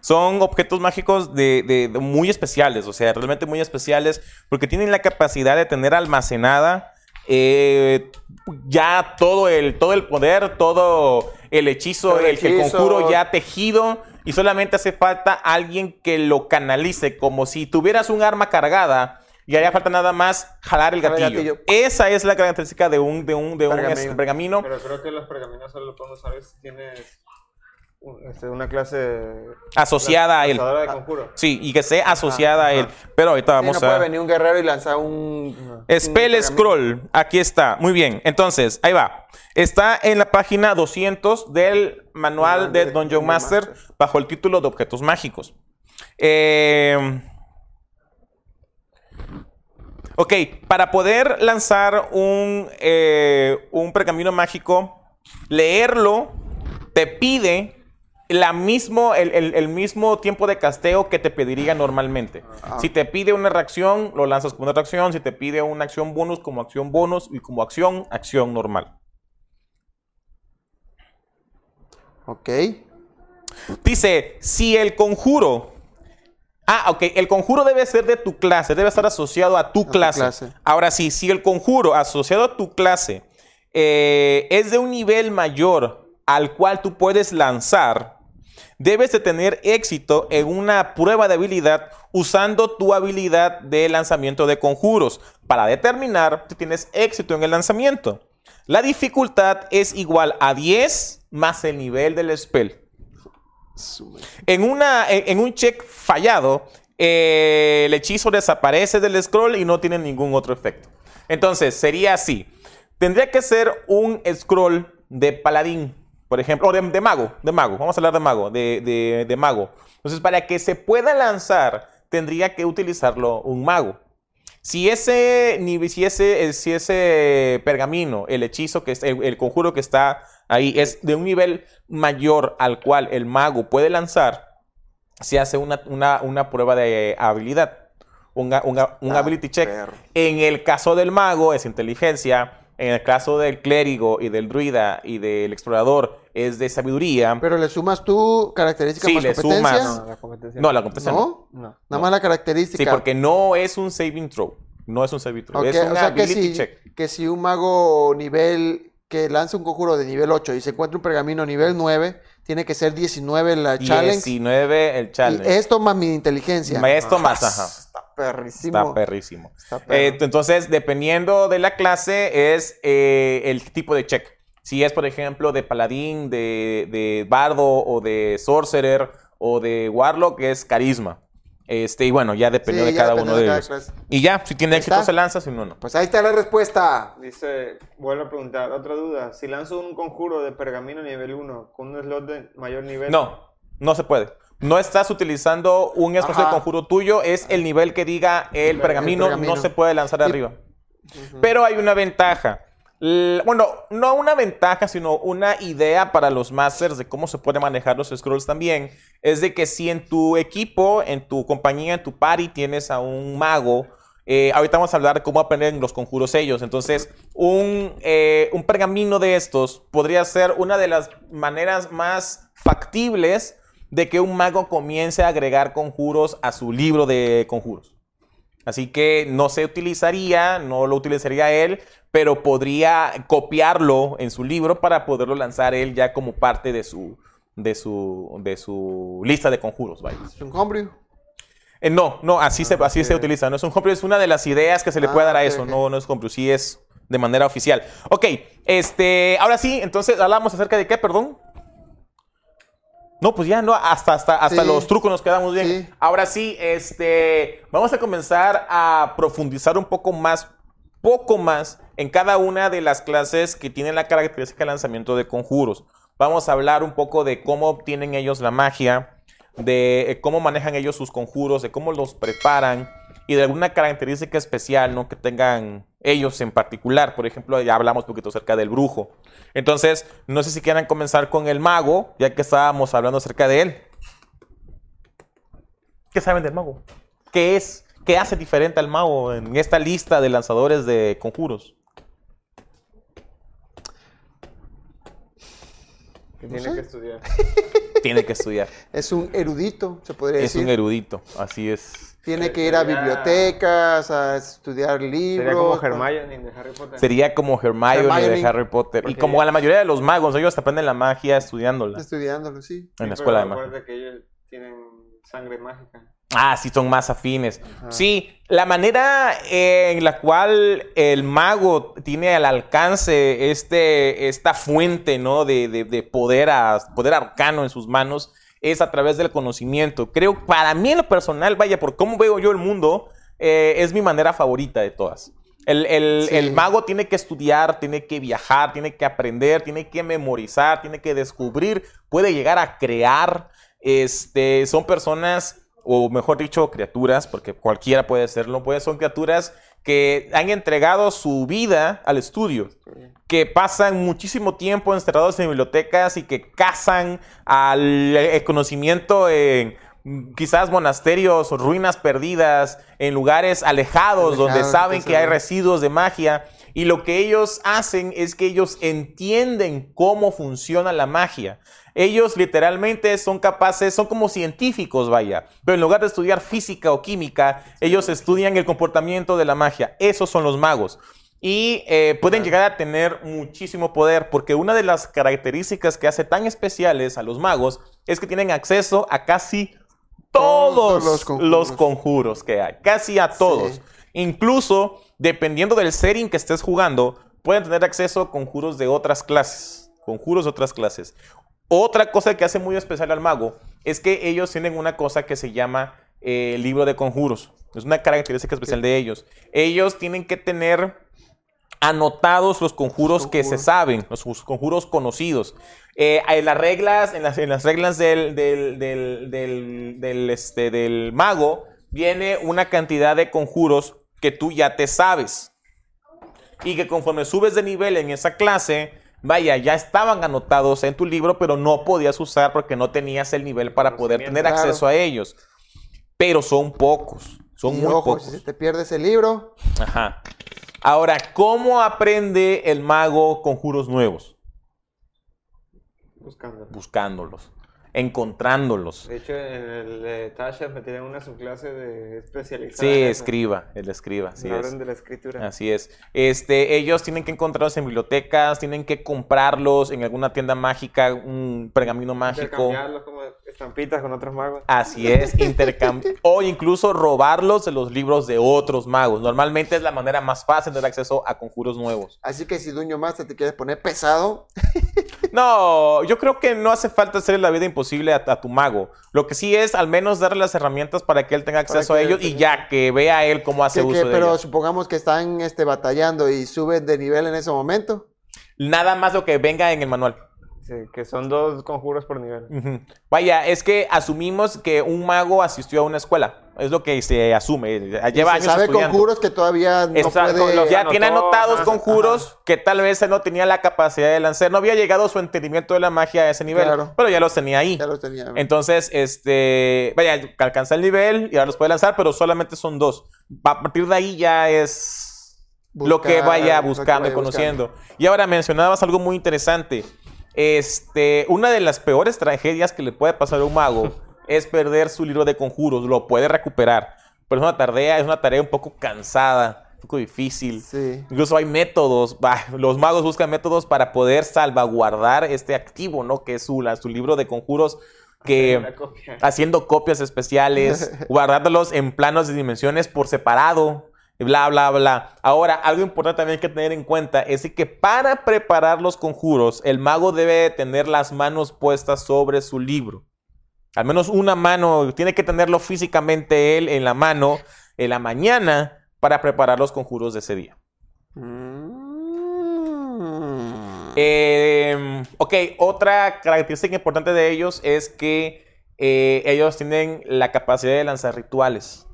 Son objetos mágicos de, de- de muy especiales, o sea, realmente muy especiales, porque tienen la capacidad de tener almacenada eh, ya todo el, todo el poder, todo el hechizo, el el, el hechizo. conjuro ya tejido, y solamente hace falta alguien que lo canalice, como si tuvieras un arma cargada. Y haría falta nada más jalar el gatillo. gatillo. Esa es la característica de un, de un, de un Pergamino. este, pergamino. Pero creo que los pergaminos solo lo podemos usar si tienes un- este, una clase Asociada a él. de conjuro. Sí, y que esté asociada a él. ajá. Pero ahorita Sí, vamos no puede a. venir un guerrero y lanzar un. Spell un. Scroll. Aquí está. Muy bien. Entonces, ahí va. Está en la página 200 del manual de de Dungeon Dungeon Master Master. bajo el título de Objetos Mágicos. Eh, Ok, para poder lanzar un, eh, un pergamino mágico, leerlo te pide la mismo, el, el- el mismo tiempo de casteo que te pediría normalmente. Ah. Si te pide una reacción, lo lanzas como una reacción. Si te pide una acción bonus, como acción bonus. Y como acción, acción normal. Ok. Dice, si el conjuro... Ah, ok, el conjuro debe ser de tu clase, debe estar asociado a tu clase. Ahora sí, si el conjuro asociado a tu clase eh, es de un nivel mayor al cual tú puedes lanzar, debes de tener éxito en una prueba de habilidad usando tu habilidad de lanzamiento de conjuros para determinar si tienes éxito en el lanzamiento. La dificultad es igual a 10 más el nivel del spell. En, una, en, un check fallado, el hechizo desaparece del scroll y no tiene ningún otro efecto. Entonces, sería así. Tendría que ser un scroll de paladín, por ejemplo, o de, de mago, de mago. Vamos a hablar de mago, de, de- de mago. Entonces, para que se pueda lanzar, tendría que utilizarlo un mago. Si ese, si ese, eh, si ese pergamino, el hechizo, que es, el, el conjuro que está ahí, es de un nivel mayor al cual el mago puede lanzar, se hace una, una- una prueba de habilidad, una- una- un Ah, ability check. perro. En el caso del mago es inteligencia, en el caso del clérigo y del druida y del explorador es de sabiduría. Pero le sumas tú característica Sí, más le competencia. sumas. No, la competencia. No, la competencia no. ¿No? No. Nada más la característica. Sí, porque no es un saving throw. No es un saving throw. Es un o sea que ability si, check. que si un mago nivel que lanza un conjuro de nivel 8 y se encuentra un pergamino nivel 9, tiene que ser 19 la challenge. 19 el Y challenge. esto más mi inteligencia. Esto más, ajá. Está perrísimo. Está perrísimo. Está. Eh, entonces, dependiendo de la clase, es eh, el tipo de check. Si es, por ejemplo, de paladín, de, de bardo o de sorcerer o de warlock, es carisma. Este, y bueno, ya depende Sí, de ya cada uno de de cada ellos. clase. Y ya, si tiene éxito se lanza, si no, no. Pues ahí está la respuesta. Dice, vuelvo a preguntar, otra duda. Si lanzo un conjuro de pergamino nivel 1 con un slot de mayor nivel. No, no se puede. No estás utilizando un espacio Ajá. de conjuro tuyo, es el nivel que diga el pergamino, pergamino. no se puede lanzar Y- arriba. Pero hay una ventaja. Bueno, no una ventaja, sino una idea para los masters de cómo se puede manejar los scrolls también. Es de que si en tu equipo, en tu compañía, en tu party tienes a un mago, eh, ahorita vamos a hablar de cómo aprenden los conjuros ellos. Entonces, un, eh, un pergamino de estos podría ser una de las maneras más factibles de que un mago comience a agregar conjuros a su libro de conjuros. Así que no se utilizaría, no lo utilizaría él, pero podría copiarlo en su libro para poderlo lanzar él ya como parte de su, de su, de su lista de conjuros. Vaya. Es un homebrew. Eh, no, no, así, se, así se utiliza. No es un homebrew, es una de las ideas que se le Ah, puede dar a eso. No, no es homebrew, sí es de manera oficial. Ok, este, ahora sí, entonces hablamos acerca de qué, perdón. No, pues ya, no, hasta, hasta, hasta Sí. los trucos nos quedamos bien. Sí. Ahora sí, este, vamos a comenzar a profundizar un poco más, poco más, en cada una de las clases que tienen la característica de lanzamiento de conjuros. Vamos a hablar un poco de cómo obtienen ellos la magia, de eh, cómo manejan ellos sus conjuros, de cómo los preparan y de alguna característica especial ¿no? que tengan ellos en particular. Por ejemplo, ya hablamos un poquito acerca del brujo. Entonces, no sé si quieran comenzar con el mago, ya que estábamos hablando acerca de él. ¿Qué saben del mago? ¿Qué es? ¿Qué hace diferente al mago en esta lista de lanzadores de conjuros? Que tiene que estudiar. (laughs) Tiene que estudiar. Es un erudito, se podría es decir. un erudito, así es. Tiene que ir a bibliotecas, a estudiar libros. Sería como Hermione de Harry Potter. Sería como Hermione, Hermione. de Harry Potter. Y como a la mayoría de los magos, ellos aprenden la magia estudiándola Estudiándolo, sí. en la escuela de magia. acuérdate que ellos tienen sangre mágica. Ah, sí, son más afines. Ajá. Sí, la manera eh, en la cual el mago tiene al alcance este, esta fuente ¿no? de, de- de poder, a- poder arcano en sus manos es a través del conocimiento. Creo, para mí en lo personal, vaya, por cómo veo yo el mundo, eh, es mi manera favorita de todas. El, el- Sí. el mago tiene que estudiar, tiene que viajar, tiene que aprender, tiene que memorizar, tiene que descubrir, puede llegar a crear. Este, son personas, o mejor dicho, criaturas, porque cualquiera puede serlo, pues son criaturas que han entregado su vida al estudio, que pasan muchísimo tiempo encerrados en bibliotecas y que cazan al conocimiento en quizás monasterios o ruinas perdidas, en lugares alejados, donde saben que hay residuos de magia. Y lo que ellos hacen es que ellos entienden cómo funciona la magia. Ellos literalmente son capaces, son como científicos, vaya. Pero en lugar de estudiar física o química, ellos estudian el comportamiento de la magia. Esos son los magos. Y eh, pueden llegar a tener muchísimo poder, porque una de las características que hace tan especiales a los magos es que tienen acceso a casi todos, Todos los los, conjuros. conjuros. que hay, casi a todos. Sí. Incluso, dependiendo del setting que estés jugando, pueden tener acceso a conjuros de otras clases. Conjuros de otras clases. Otra cosa que hace muy especial al mago es que ellos tienen una cosa que se llama eh, libro de conjuros. Es una característica especial de ellos. Ellos tienen que tener anotados los conjuros que se saben, los conjuros conocidos. Eh, en las reglas, en las, en las reglas del, del, del, del- del, este, del mago, viene una cantidad de conjuros que tú ya te sabes. Y que conforme subes de nivel en esa clase, vaya, ya estaban anotados en tu libro, pero no podías usar porque no tenías el nivel para poder tener Claro. acceso a ellos. Pero son pocos, son Y muy ojo, pocos. si se te pierdes el libro, Ajá. Ahora, ¿cómo aprende el mago conjuros nuevos? Buscando. Buscándolos, encontrándolos. De hecho, en el de Tasha me tienen una subclase de especializada. Sí, en escriba, el escriba, así la es. orden de la escritura. Así es. Este, ellos tienen que encontrarlos en bibliotecas, tienen que comprarlos en alguna tienda mágica, un pergamino mágico. Intercambiarlos como estampitas con otros magos. Así es, intercambiar (laughs) o incluso robarlos de los libros de otros magos. Normalmente es la manera más fácil de dar acceso a conjuros nuevos. así que si Duño Master te quieres poner pesado, (laughs) No, yo creo que no hace falta hacerle la vida imposible a, a tu mago. Lo que sí es al menos darle las herramientas para que él tenga acceso a ellos y ya que vea él cómo hace que- que- uso de pero supongamos que están este, batallando y suben de nivel en ese momento. Nada más lo que venga en el manual. Sí, que son dos conjuros por nivel. Ujú. Vaya, es que asumimos que un mago asistió a una escuela. Es lo que se asume. Y Lleva se años sabe estudiando. conjuros que todavía no Exacto, puede... los- ya anotó, tiene anotados ajá, conjuros que tal vez él no tenía la capacidad de lanzar. No había llegado su entendimiento de la magia a ese nivel, Claro. pero ya los tenía ahí. Ya los tenía. Entonces, este, vaya, alcanza el nivel y ahora los puede lanzar, pero solamente son dos. A partir de ahí ya es lo que Buscar, vaya lo que buscando y vaya conociendo. Y ahora mencionabas algo muy interesante. Este, una de las peores tragedias que le puede pasar a un mago (laughs) es perder su libro de conjuros. Lo puede recuperar, pero es una tarea, es una tarea un poco cansada, un poco difícil. Sí. Incluso hay métodos, bah, los magos buscan métodos para poder salvaguardar este activo, ¿no? Que es su, la- su libro de conjuros que copia. haciendo copias especiales, (laughs) guardándolos en planos de dimensiones por separado, bla, bla, bla. Ahora, algo importante también que tener en cuenta es que para preparar los conjuros, el mago debe tener las manos puestas sobre su libro. Al menos una mano, tiene que tenerlo físicamente él en la mano en la mañana para preparar los conjuros de ese día. Mm. Eh, ok, otra característica importante de ellos es que eh, ellos tienen la capacidad de lanzar rituales.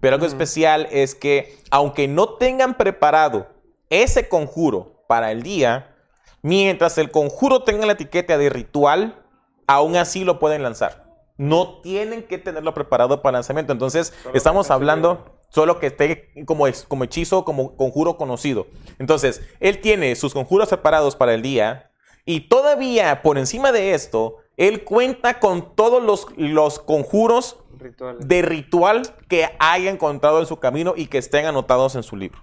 Pero algo especial es que, aunque no tengan preparado ese conjuro para el día, mientras el conjuro tenga la etiqueta de ritual, aún así lo pueden lanzar. No tienen que tenerlo preparado para lanzamiento. Entonces, Solo estamos hablando solo que esté como, como hechizo, como conjuro conocido. Entonces, él tiene sus conjuros preparados para el día y todavía por encima de esto, él cuenta con todos los, los conjuros Rituales. de ritual que haya encontrado en su camino y que estén anotados en su libro.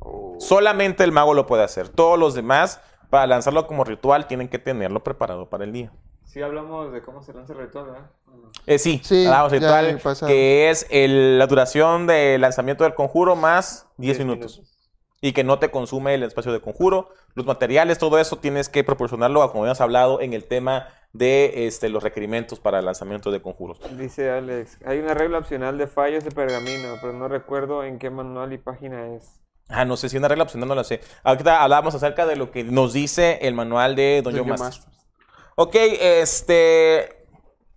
Oh. Solamente el mago lo puede hacer. Todos los demás, para lanzarlo como ritual, tienen que tenerlo preparado para el día. Sí hablamos de cómo se lanza el ritual, ¿verdad? Eh, sí, Sí, hablamos ritual, que es el- la duración de lanzamiento del conjuro más 10 Diez minutos. Y que no te consume el espacio de conjuro. Los materiales, todo eso tienes que proporcionarlo, como habíamos hablado en el tema de este, los requerimientos para el lanzamiento de conjuros. Dice Alex, hay una regla opcional de fallos de pergamino, pero no recuerdo en qué manual y página es. Ah, no sé si una regla opcional, no la sé. Ahorita hablábamos acerca de lo que nos dice el manual de. Master. Ok, este.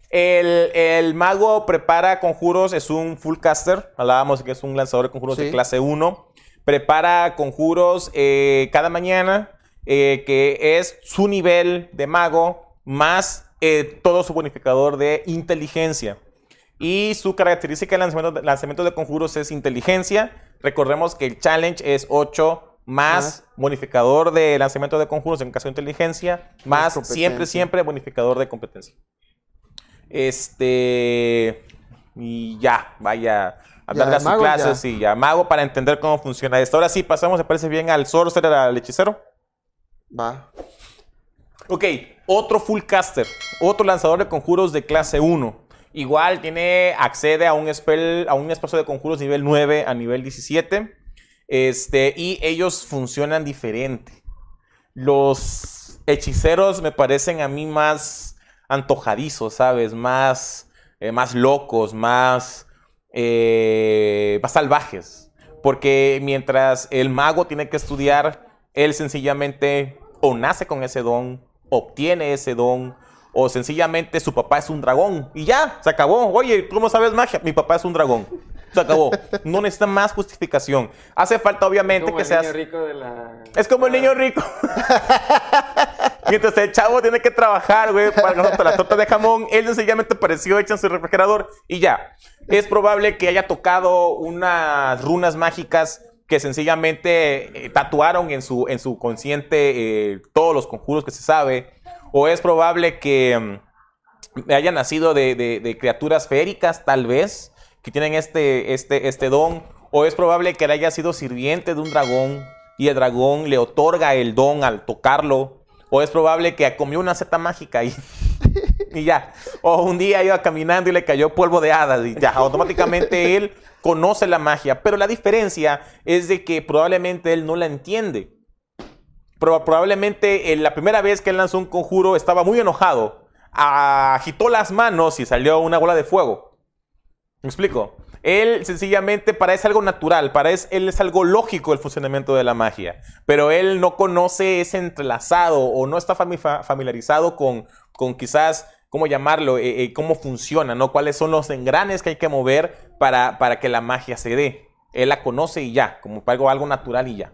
El, el mago prepara conjuros, es un full caster. Hablábamos que es un lanzador de conjuros de clase 1. Prepara conjuros eh, cada mañana, eh, que es su nivel de mago más eh, todo su bonificador de inteligencia. Y su característica de lanzamiento, de lanzamiento de conjuros es inteligencia. Recordemos que el challenge es 8 más Más. bonificador de lanzamiento de conjuros en caso de inteligencia, más competencia. siempre, siempre bonificador de competencia. Este. Y ya, vaya a darle a sus mago, clases ya. y ya, mago para entender cómo funciona esto. Ahora sí, pasamos, me parece bien, al sorcerer, al hechicero. Va. Ok, otro full caster, otro lanzador de conjuros de clase 1. Igual tiene, accede a un, spell, a un espacio de conjuros nivel 9 a nivel 17. Este, y ellos funcionan diferente. Los hechiceros me parecen a mí más antojadizos, ¿sabes? Más, eh, más locos, más, eh, más salvajes. Porque mientras el mago tiene que estudiar, él sencillamente o nace con ese don, obtiene ese don, o sencillamente su papá es un dragón. Y ya, se acabó. Oye, ¿cómo sabes magia? Mi papá es un dragón. Se acabó. No necesita más justificación. Hace falta, obviamente, Como que el niño seas. rico de la... Es como el niño rico. (laughs) Mientras el chavo tiene que trabajar, güey, para ganar las tortas de jamón, él sencillamente apareció hecha en su refrigerador y ya. Es probable que haya tocado unas runas mágicas que sencillamente eh, tatuaron en su, en su consciente eh, todos los conjuros que se sabe. O es probable que mm, haya nacido de, de- de criaturas féricas, tal vez, que tienen este, este, este don. O es probable que haya sido sirviente de un dragón y el dragón le otorga el don al tocarlo. O es probable que comió una seta mágica y, (laughs) (laughs) y ya. O un día iba caminando y le cayó polvo de hadas y ya. Automáticamente (laughs) él conoce la magia. Pero la diferencia es de que probablemente él no la entiende. Pro- probablemente en la primera vez que él lanzó un conjuro estaba muy enojado. Agitó las manos y salió una bola de fuego. ¿Me explico? Él sencillamente para él es algo natural, para él, él es algo lógico el funcionamiento de la magia, pero él no conoce ese entrelazado o no está fami- fa- familiarizado con, con quizás, ¿cómo llamarlo? Eh, eh, ¿Cómo funciona? ¿no? ¿Cuáles son los engranes que hay que mover para, para que la magia se dé? Él la conoce y ya, como algo, algo natural y ya.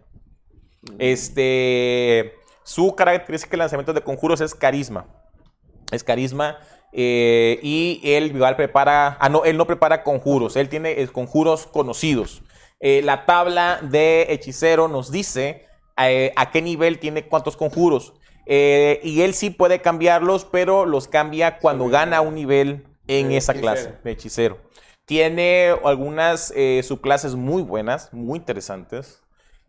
Este, su característica de lanzamiento de conjuros es carisma. Es carisma. eh, y él igual prepara. Ah, no, él no prepara conjuros. Él tiene conjuros conocidos. La tabla de hechicero nos dice a qué nivel tiene cuántos conjuros. Eh, y él sí puede cambiarlos, pero los cambia cuando gana un nivel en esa hechicero. clase de hechicero. Tiene algunas eh, subclases muy buenas, muy interesantes,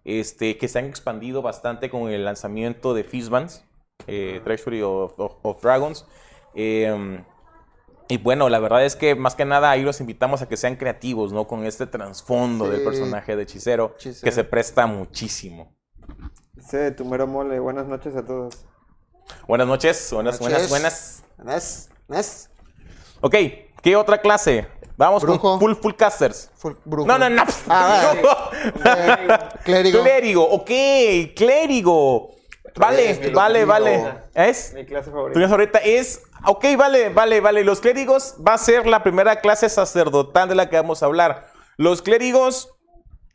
este, que se han expandido bastante con el lanzamiento de Fistbands, eh, Treasury of, of- of Dragons. Eh, y bueno, la verdad es que más que nada ahí los invitamos a que sean creativos, ¿no? Con este trasfondo del personaje de hechicero, Hechicero. que se presta muchísimo. Dice Tumero Mole, buenas noches a todos. Buenas noches, buenas, buenas, buenas. ¿Ves? ¿Ves? Ok, ¿qué otra clase? Vamos Brujo. con full, full casters. Full- brujo. No, no, no. Ah, vale. (laughs) Clérigo. Clérigo, ok, clérigo. Vale, vale, vale. ¿Es? Mi clase Tu favorita. clase ahorita es. Ok, vale, vale, vale. Los clérigos va a ser la primera clase sacerdotal de la que vamos a hablar. Los clérigos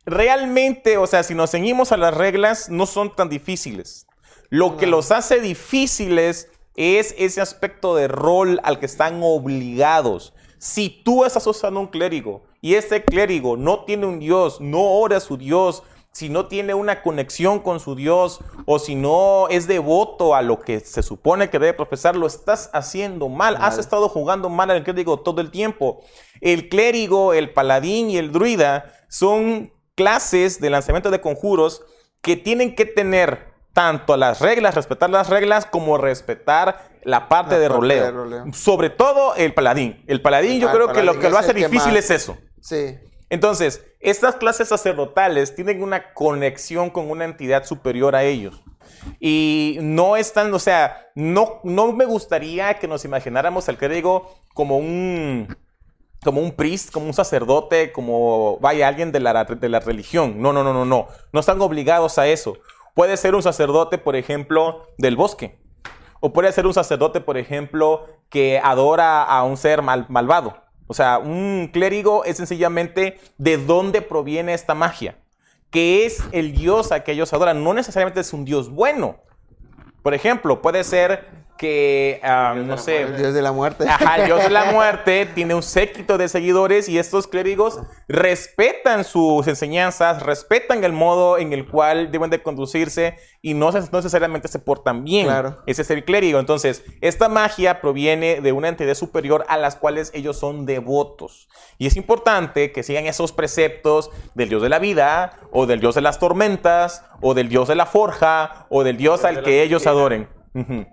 realmente, o sea, si nos ceñimos a las reglas, no son tan difíciles. Lo que los hace difíciles es ese aspecto de rol al que están obligados. Si tú estás usando un clérigo y este clérigo no tiene un dios, no ora a su dios, si no tiene una conexión con su dios o si no es devoto a lo que se supone que debe profesar, lo estás haciendo mal. Has estado jugando mal al clérigo todo el tiempo. El clérigo, el paladín y el druida son clases de lanzamiento de conjuros que tienen que tener tanto las reglas, respetar las reglas, como respetar la parte, La de, parte roleo. de roleo. Sobre todo el paladín. El paladín yo Ah, creo que lo que lo hace difícil más- es eso. Sí. Entonces, estas clases sacerdotales tienen una conexión con una entidad superior a ellos. Y no están, o sea, no, no me gustaría que nos imagináramos al clérigo como un, como un priest, como un sacerdote, como, vaya, alguien de la, de la religión. No, no, no, no, no. No están obligados a eso. Puede ser un sacerdote, por ejemplo, del bosque. O puede ser un sacerdote, por ejemplo, que adora a un ser mal- malvado. O sea, un clérigo es sencillamente de dónde proviene esta magia. Que es el dios a que ellos adoran. No necesariamente es un dios bueno. Por ejemplo, puede ser que, ah, no la sé, El dios de la muerte. Ajá, el (laughs) dios de la muerte tiene un séquito de seguidores y estos clérigos respetan sus enseñanzas, respetan el modo en el cual deben de conducirse y no, no necesariamente se portan bien. Claro. Ese es el clérigo. Entonces, esta magia proviene de una entidad superior a las cuales ellos son devotos. Y es importante que sigan esos preceptos del dios de la vida, o del dios de las tormentas, o del dios de la forja, o del dios Dios al de que ellos adoren. Ujú.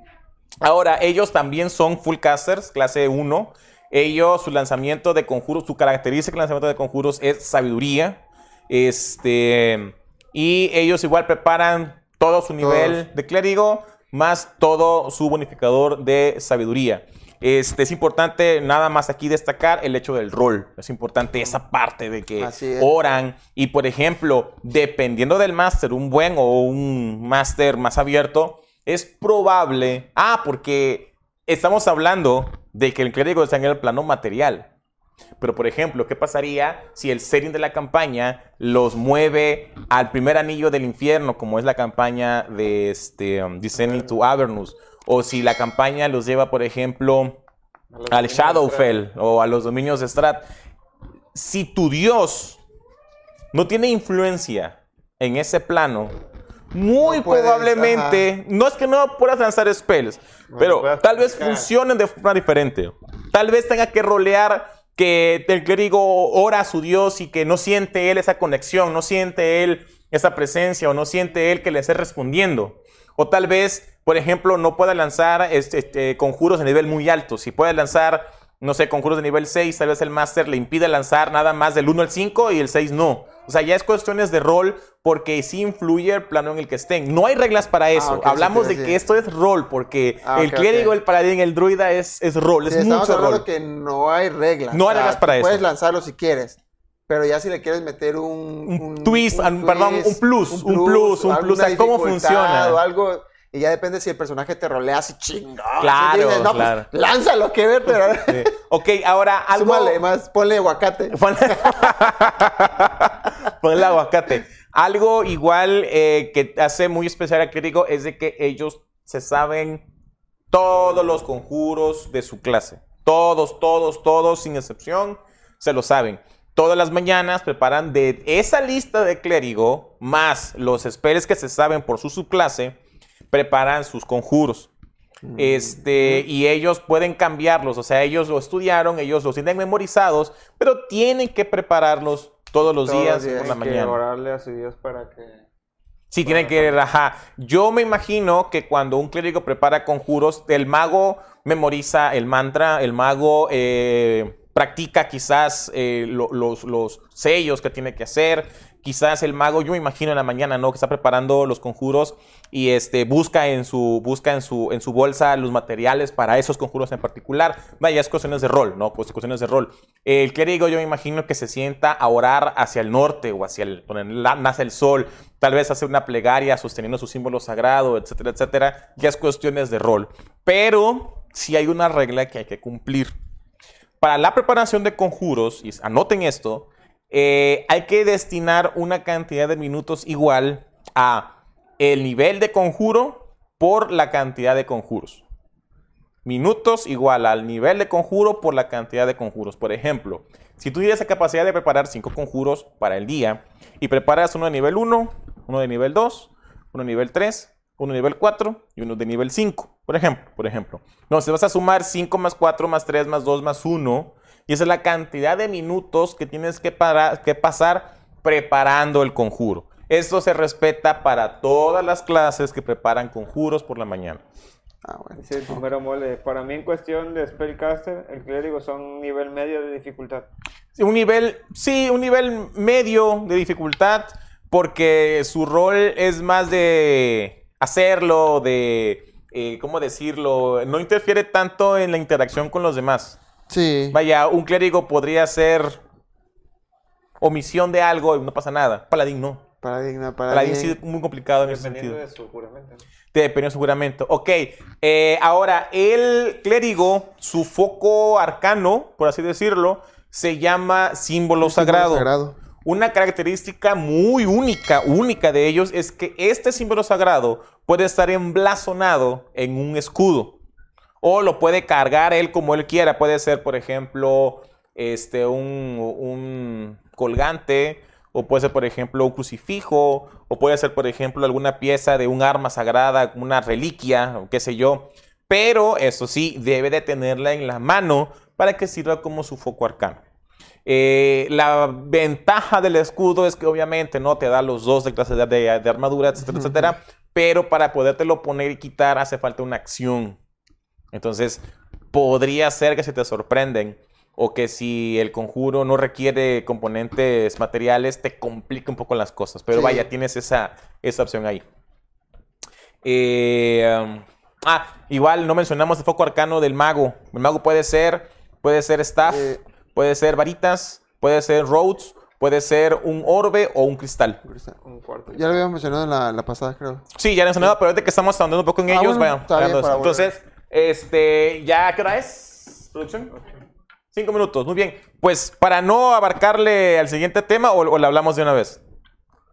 Ahora, ellos también son full casters, clase 1. Ellos, su lanzamiento de conjuros, su característica de lanzamiento de conjuros es sabiduría. Este, y ellos igual preparan todo su nivel de clérigo, más todo su bonificador de sabiduría. Este, es importante nada más aquí destacar el hecho del rol. Es importante esa parte de que oran y, por ejemplo, dependiendo del máster, un buen o un máster más abierto, es probable. Ah, porque estamos hablando de que el clérigo está en el plano material. Pero, por ejemplo, ¿qué pasaría si el setting de la campaña los mueve al primer anillo del infierno, como es la campaña de este, um, Descending to Avernus? o si la campaña los lleva, por ejemplo, al Shadowfell o a los dominios de Strat. Si tu dios no tiene influencia en ese plano, muy No puedes, probablemente, no es que no puedas lanzar spells, No pero tal vez funcionen de forma diferente. Tal vez tenga que rolear que el clérigo ora a su dios y que no siente él esa conexión, no siente él esa presencia o no siente él que le esté respondiendo. O tal vez, por ejemplo, no pueda lanzar este, este, conjuros de nivel muy alto. Si puede lanzar, no sé, conjuros de nivel 6, tal vez el máster le impide lanzar nada más del 1 al 5 y el 6 no. O sea, ya es cuestiones de rol porque sí influye el plano en el que estén. No hay reglas para eso. ok, sí, Hablamos de que esto es rol porque Ah, el clérigo, ok. el paladín, el druida es, es rol, Sí, es mucho rol. que no hay reglas. No hay reglas para eso. Puedes lanzarlo si quieres. Pero ya si le quieres meter un... Un twist, un- perdón, un plus, un plus, un plus, alguna a cómo funciona. O algo... Y ya depende si el personaje te rolea así chingón. Claro, dices, no, pues, lánzalo, que ver, pero... Sí. (laughs) Ok, ahora algo... Súmale más, ponle aguacate. (laughs) Ponle, Ponle aguacate. Algo igual eh, que hace muy especial a Clérigo es de que ellos se saben todos los conjuros de su clase. Todos, todos, todos, sin excepción, se lo saben. Todas las mañanas preparan de esa lista de clérigo, más los spells que se saben por su subclase, preparan sus conjuros. Este, y ellos pueden cambiarlos, o sea, ellos lo estudiaron, ellos los tienen memorizados, pero tienen que prepararlos todos los Todos días por la Tienen que mañana. orarle a su Dios para que... Sí, tienen que, ajá. Yo me imagino que cuando un clérigo prepara conjuros, el mago memoriza el mantra, el mago eh, practica quizás eh, lo- los, los sellos que tiene que hacer. Quizás el mago, yo me imagino en la mañana, ¿no? Que está preparando los conjuros y este, busca, en su, busca en, su, en su bolsa los materiales para esos conjuros en particular. Vaya, es cuestiones de rol, ¿no? Pues cuestiones de rol. El clérigo, yo me imagino que se sienta a orar hacia el norte o hacia el, donde nace el sol. Tal vez hacer una plegaria sosteniendo su símbolo sagrado, etcétera, etcétera. Ya es cuestiones de rol. Pero sí hay una regla que hay que cumplir. Para la preparación de conjuros, y anoten esto, eh, hay que destinar una cantidad de minutos igual a el nivel de conjuro por la cantidad de conjuros. Minutos igual al nivel de conjuro por la cantidad de conjuros. Por ejemplo, si tú tienes la capacidad de preparar 5 conjuros para el día y preparas uno de nivel 1, uno de nivel 2, uno de nivel 3, uno de nivel 4 y uno de nivel 5, por ejemplo, por ejemplo. Entonces vas a sumar 5 más 4 más 3 más 2 más 1 y esa es la cantidad de minutos que tienes que, para- que pasar preparando el conjuro. Esto se respeta para todas las clases que preparan conjuros por la mañana. Ah, bueno. Dice el primero mole. Para mí en cuestión de Spellcaster, el clérigo son un nivel medio de dificultad. Sí, Un nivel, sí, un nivel medio de dificultad, porque su rol es más de hacerlo, de, eh, ¿cómo decirlo? No interfiere tanto en la interacción con los demás. Sí. Vaya, un clérigo podría hacer omisión de algo y no pasa nada. Paladín no. Paladín paradigma. sí es muy complicado en ese Dependiendo sentido. de su juramento. Dependiendo de su juramento. Ok, eh, ahora el clérigo, su foco arcano, por así decirlo, se llama símbolo, sagrado. sagrado. Una característica muy única, única de ellos es que este símbolo sagrado puede estar emblasonado en un escudo. O lo puede cargar él como él quiera. Puede ser, por ejemplo, este, un, un colgante. O puede ser, por ejemplo, un crucifijo. O puede ser, por ejemplo, alguna pieza de un arma sagrada, una reliquia, o qué sé yo. Pero eso sí, debe de tenerla en la mano para que sirva como su foco arcano. Eh, la ventaja del escudo es que obviamente no te da los dos de clase de, de- de armadura, etcétera, etcétera. Pero para podértelo poner y quitar hace falta una acción. Entonces, podría ser que se te sorprenden. O que si el conjuro no requiere componentes materiales, te complica un poco las cosas. Pero Sí. vaya, tienes esa, esa opción ahí. Eh, um, ah, igual no mencionamos el foco arcano del mago. El mago puede ser, puede ser staff, Eh. puede ser varitas, puede ser roads, puede ser un orbe o un cristal. Un cuarto. Ya lo habíamos mencionado en la, la pasada, creo. Sí, ya lo mencionado, pero ahorita que estamos ahondando un poco en Ah, ellos, bueno, bien. Entonces, este, ¿ya qué hora es? ¿Producción? Cinco minutos, muy bien. Pues para no abarcarle al siguiente tema, o, o le hablamos de una vez.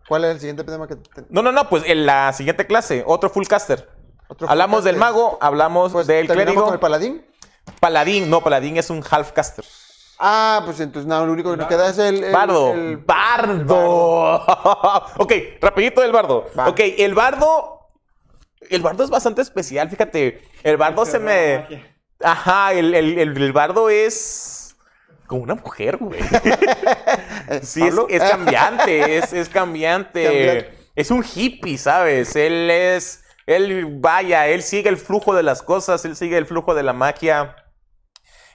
¿Cuál es el siguiente tema que te- No, no, no, pues en la siguiente clase, otro full caster. Otro Hablamos del Fullcaster. mago, hablamos Pues, del ¿terminamos clérigo. con el paladín? Paladín, no, paladín es un halfcaster. Ah, pues entonces no, lo único que nos queda es el... el- Bardo. el- bardo. (laughs) ok, rapidito del bardo. Va. Ok, el bardo. El bardo es bastante especial, fíjate. El bardo se me. Magia. Ajá, el, el- el- el bardo es. Como una mujer, güey. (laughs) Sí, es, es cambiante, es, es cambiante. Cambiante. Es un hippie, ¿sabes? Él es. Él, vaya, él sigue el flujo de las cosas, él sigue el flujo de la magia.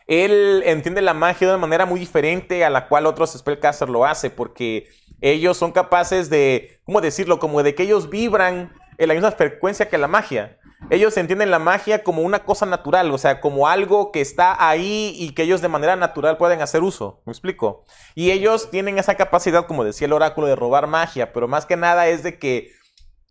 Él entiende la magia de una manera muy diferente a la cual otros spellcasters lo hace, porque ellos son capaces de, ¿cómo decirlo? Como de que ellos vibran en la misma frecuencia que la magia. Ellos entienden la magia como una cosa natural, o sea, como algo que está ahí y que ellos de manera natural pueden hacer uso. ¿Me explico? Y ellos tienen esa capacidad, como decía el oráculo, de robar magia, pero más que nada es de que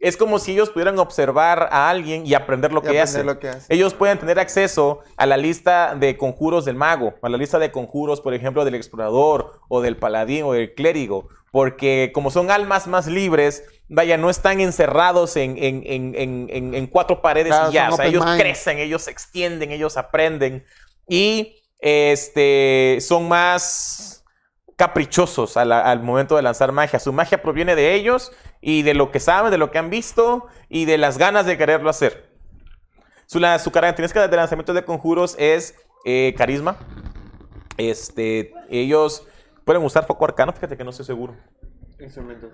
es como si ellos pudieran observar a alguien y aprender lo Y que aprender hace. lo que hace. Ellos pueden tener acceso a la lista de conjuros del mago, a la lista de conjuros, por ejemplo, del explorador o del paladín o del clérigo, porque como son almas más libres, vaya, no están encerrados en, en- en- en- cuatro paredes Claro, y ya, o sea, ellos mind. crecen, ellos se extienden, ellos aprenden y este, son más caprichosos a la- al momento de lanzar magia. Su magia proviene de ellos y de lo que saben, de lo que han visto y de las ganas de quererlo hacer. Su, la- su característica de lanzamiento de conjuros es eh, carisma. Este, ellos pueden usar foco arcano, fíjate que no estoy seguro. Instrumentos.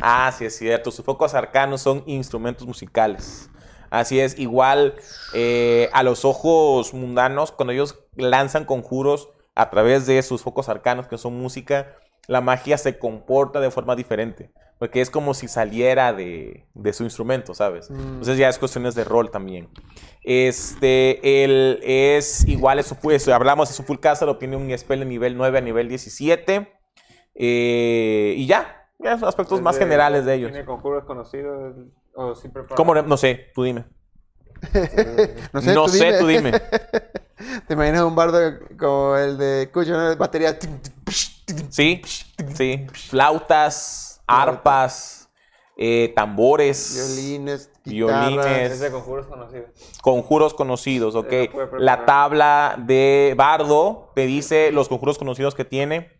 Ah, sí, es cierto. Sus focos arcanos son instrumentos musicales. Así es, igual eh, a los ojos mundanos, cuando ellos lanzan conjuros a través de sus focos arcanos, que son música, la magia se comporta de forma diferente. Porque es como si saliera de, de su instrumento, ¿sabes? Mm. Entonces ya es cuestiones de rol también. Este, él es igual, eso pues, hablamos de su full caster, obtiene un spell de nivel 9 a nivel 17. Eh, y ya, ya son aspectos más generales de ellos. ¿Tiene conjuros conocidos o siempre para- ¿Cómo? No sé, tú dime. (laughs) No sé, no tú sé, dime. tú dime. (laughs) ¿Te imaginas un bardo como el de Cuyo, ¿no? batería? Sí, sí. Flautas, arpas, eh, tambores, Violines, Violines. guitarras. Es de conjuros conocidos. conjuros conocidos, ¿ok? La tabla de Bardo te dice los conjuros conocidos que tiene,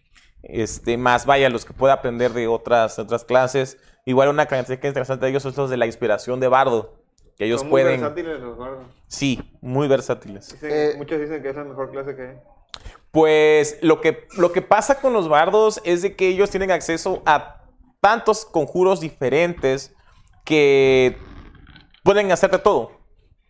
este, más vaya, los que puede aprender de otras, otras clases. Igual una característica interesante de ellos es los de la inspiración de Bardo, que ellos Son muy pueden, versátiles los bardos. sí, muy versátiles. Dicen- Eh, muchos dicen que es la mejor clase que hay. Pues lo que, lo que pasa con los bardos es de que ellos tienen acceso a tantos conjuros diferentes que pueden hacer de todo.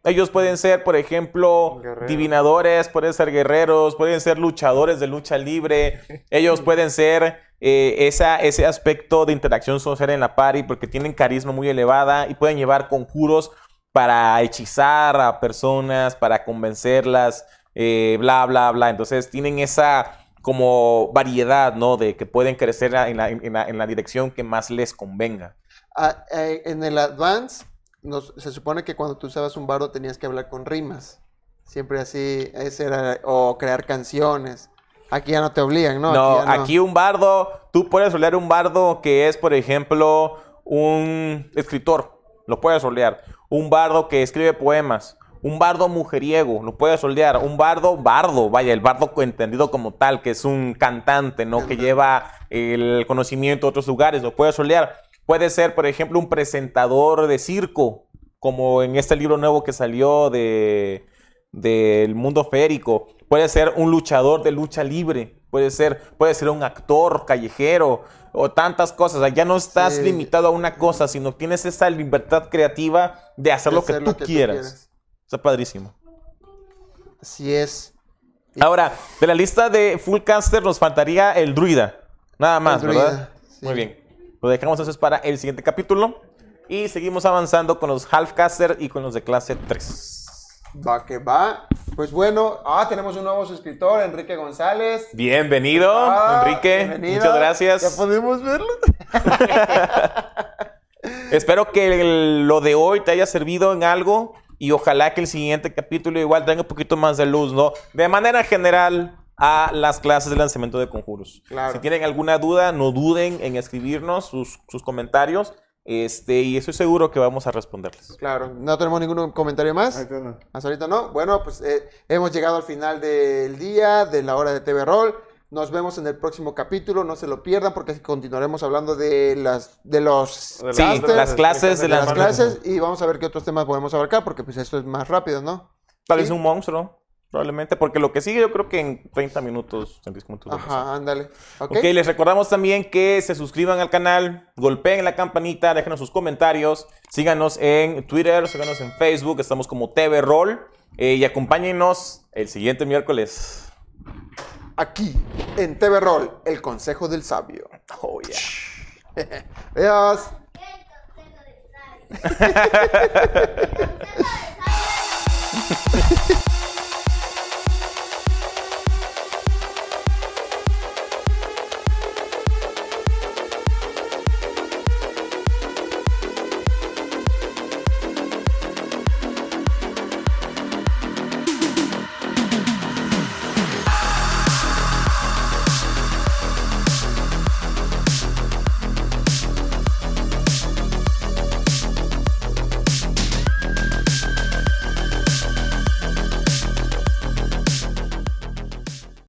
Ellos pueden ser, por ejemplo, Guerreros. divinadores, pueden ser guerreros, pueden ser luchadores de lucha libre. Ellos pueden ser eh, esa, ese aspecto de interacción social en la party porque tienen carisma muy elevada y pueden llevar conjuros para hechizar a personas, para convencerlas, eh, bla, bla, bla. Entonces tienen esa como variedad, ¿no? De que pueden crecer en la, en la- en la dirección que más les convenga. Ah, eh, en el Advance, nos- se supone que cuando tú usabas un bardo tenías que hablar con rimas. Siempre así, ese era, o crear canciones. Aquí ya no te obligan, ¿no? No, aquí un bardo, tú puedes rolear un bardo que es, por ejemplo, un escritor, lo puedes rolear. Un bardo que escribe poemas. Un bardo mujeriego, lo puedes rolear. Un bardo, bardo, vaya, el bardo entendido como tal, que es un cantante, ¿no? Que lleva el conocimiento a otros lugares, lo puedes rolear. Puede ser, por ejemplo, un presentador de circo, como en este libro nuevo que salió de del mundo férico. Puede ser un luchador de lucha libre. Puede ser, puede ser un actor callejero o tantas cosas. O sea, ya no estás Sí. limitado a una cosa, sino tienes esa libertad creativa de hacer, De lo, que hacer tú lo que tú quieras. quieras. Está padrísimo. Así es. Ahora, de la lista de full caster nos faltaría el druida. Nada más, druida, ¿verdad? sí. Muy bien. Lo dejamos entonces para el siguiente capítulo. Y seguimos avanzando con los half caster y con los de clase 3. Va que va. Pues bueno, ah, tenemos un nuevo suscriptor, Enrique González. Bienvenido, Ah, Enrique. bienvenido. Muchas gracias. Ya podemos verlo. (laughs) Espero que el- lo de hoy te haya servido en algo y ojalá que el siguiente capítulo igual tenga un poquito más de luz, ¿no? De manera general a las clases de lanzamiento de conjuros. Claro. Si tienen alguna duda, no duden en escribirnos sus, sus comentarios Este, y estoy seguro que vamos a responderles. Claro, no tenemos ningún comentario más. Ahorita no. Hasta ahorita no. Bueno, pues eh, hemos llegado al final del día, de la hora de TV Roll. Nos vemos en el próximo capítulo, no se lo pierdan porque continuaremos hablando de las de los Sí, casters, las clases de de las las clases y vamos a ver qué otros temas podemos abarcar porque pues esto es más rápido, ¿no? Tal vez Sí. un monstruo, probablemente, porque lo que sigue yo creo que en 30 minutos, 30 minutos. Ajá, ándale. ¿Ok? Ok, les recordamos también que se suscriban al canal, golpeen la campanita, déjenos sus comentarios, síganos en Twitter, síganos en Facebook, estamos como TV Roll eh, y acompáñenos el siguiente miércoles. Aquí, en TV Roll, el consejo del sabio. Oh, yeah. (laughs) Adiós. El consejo del sabio. El consejo del sabio. (laughs)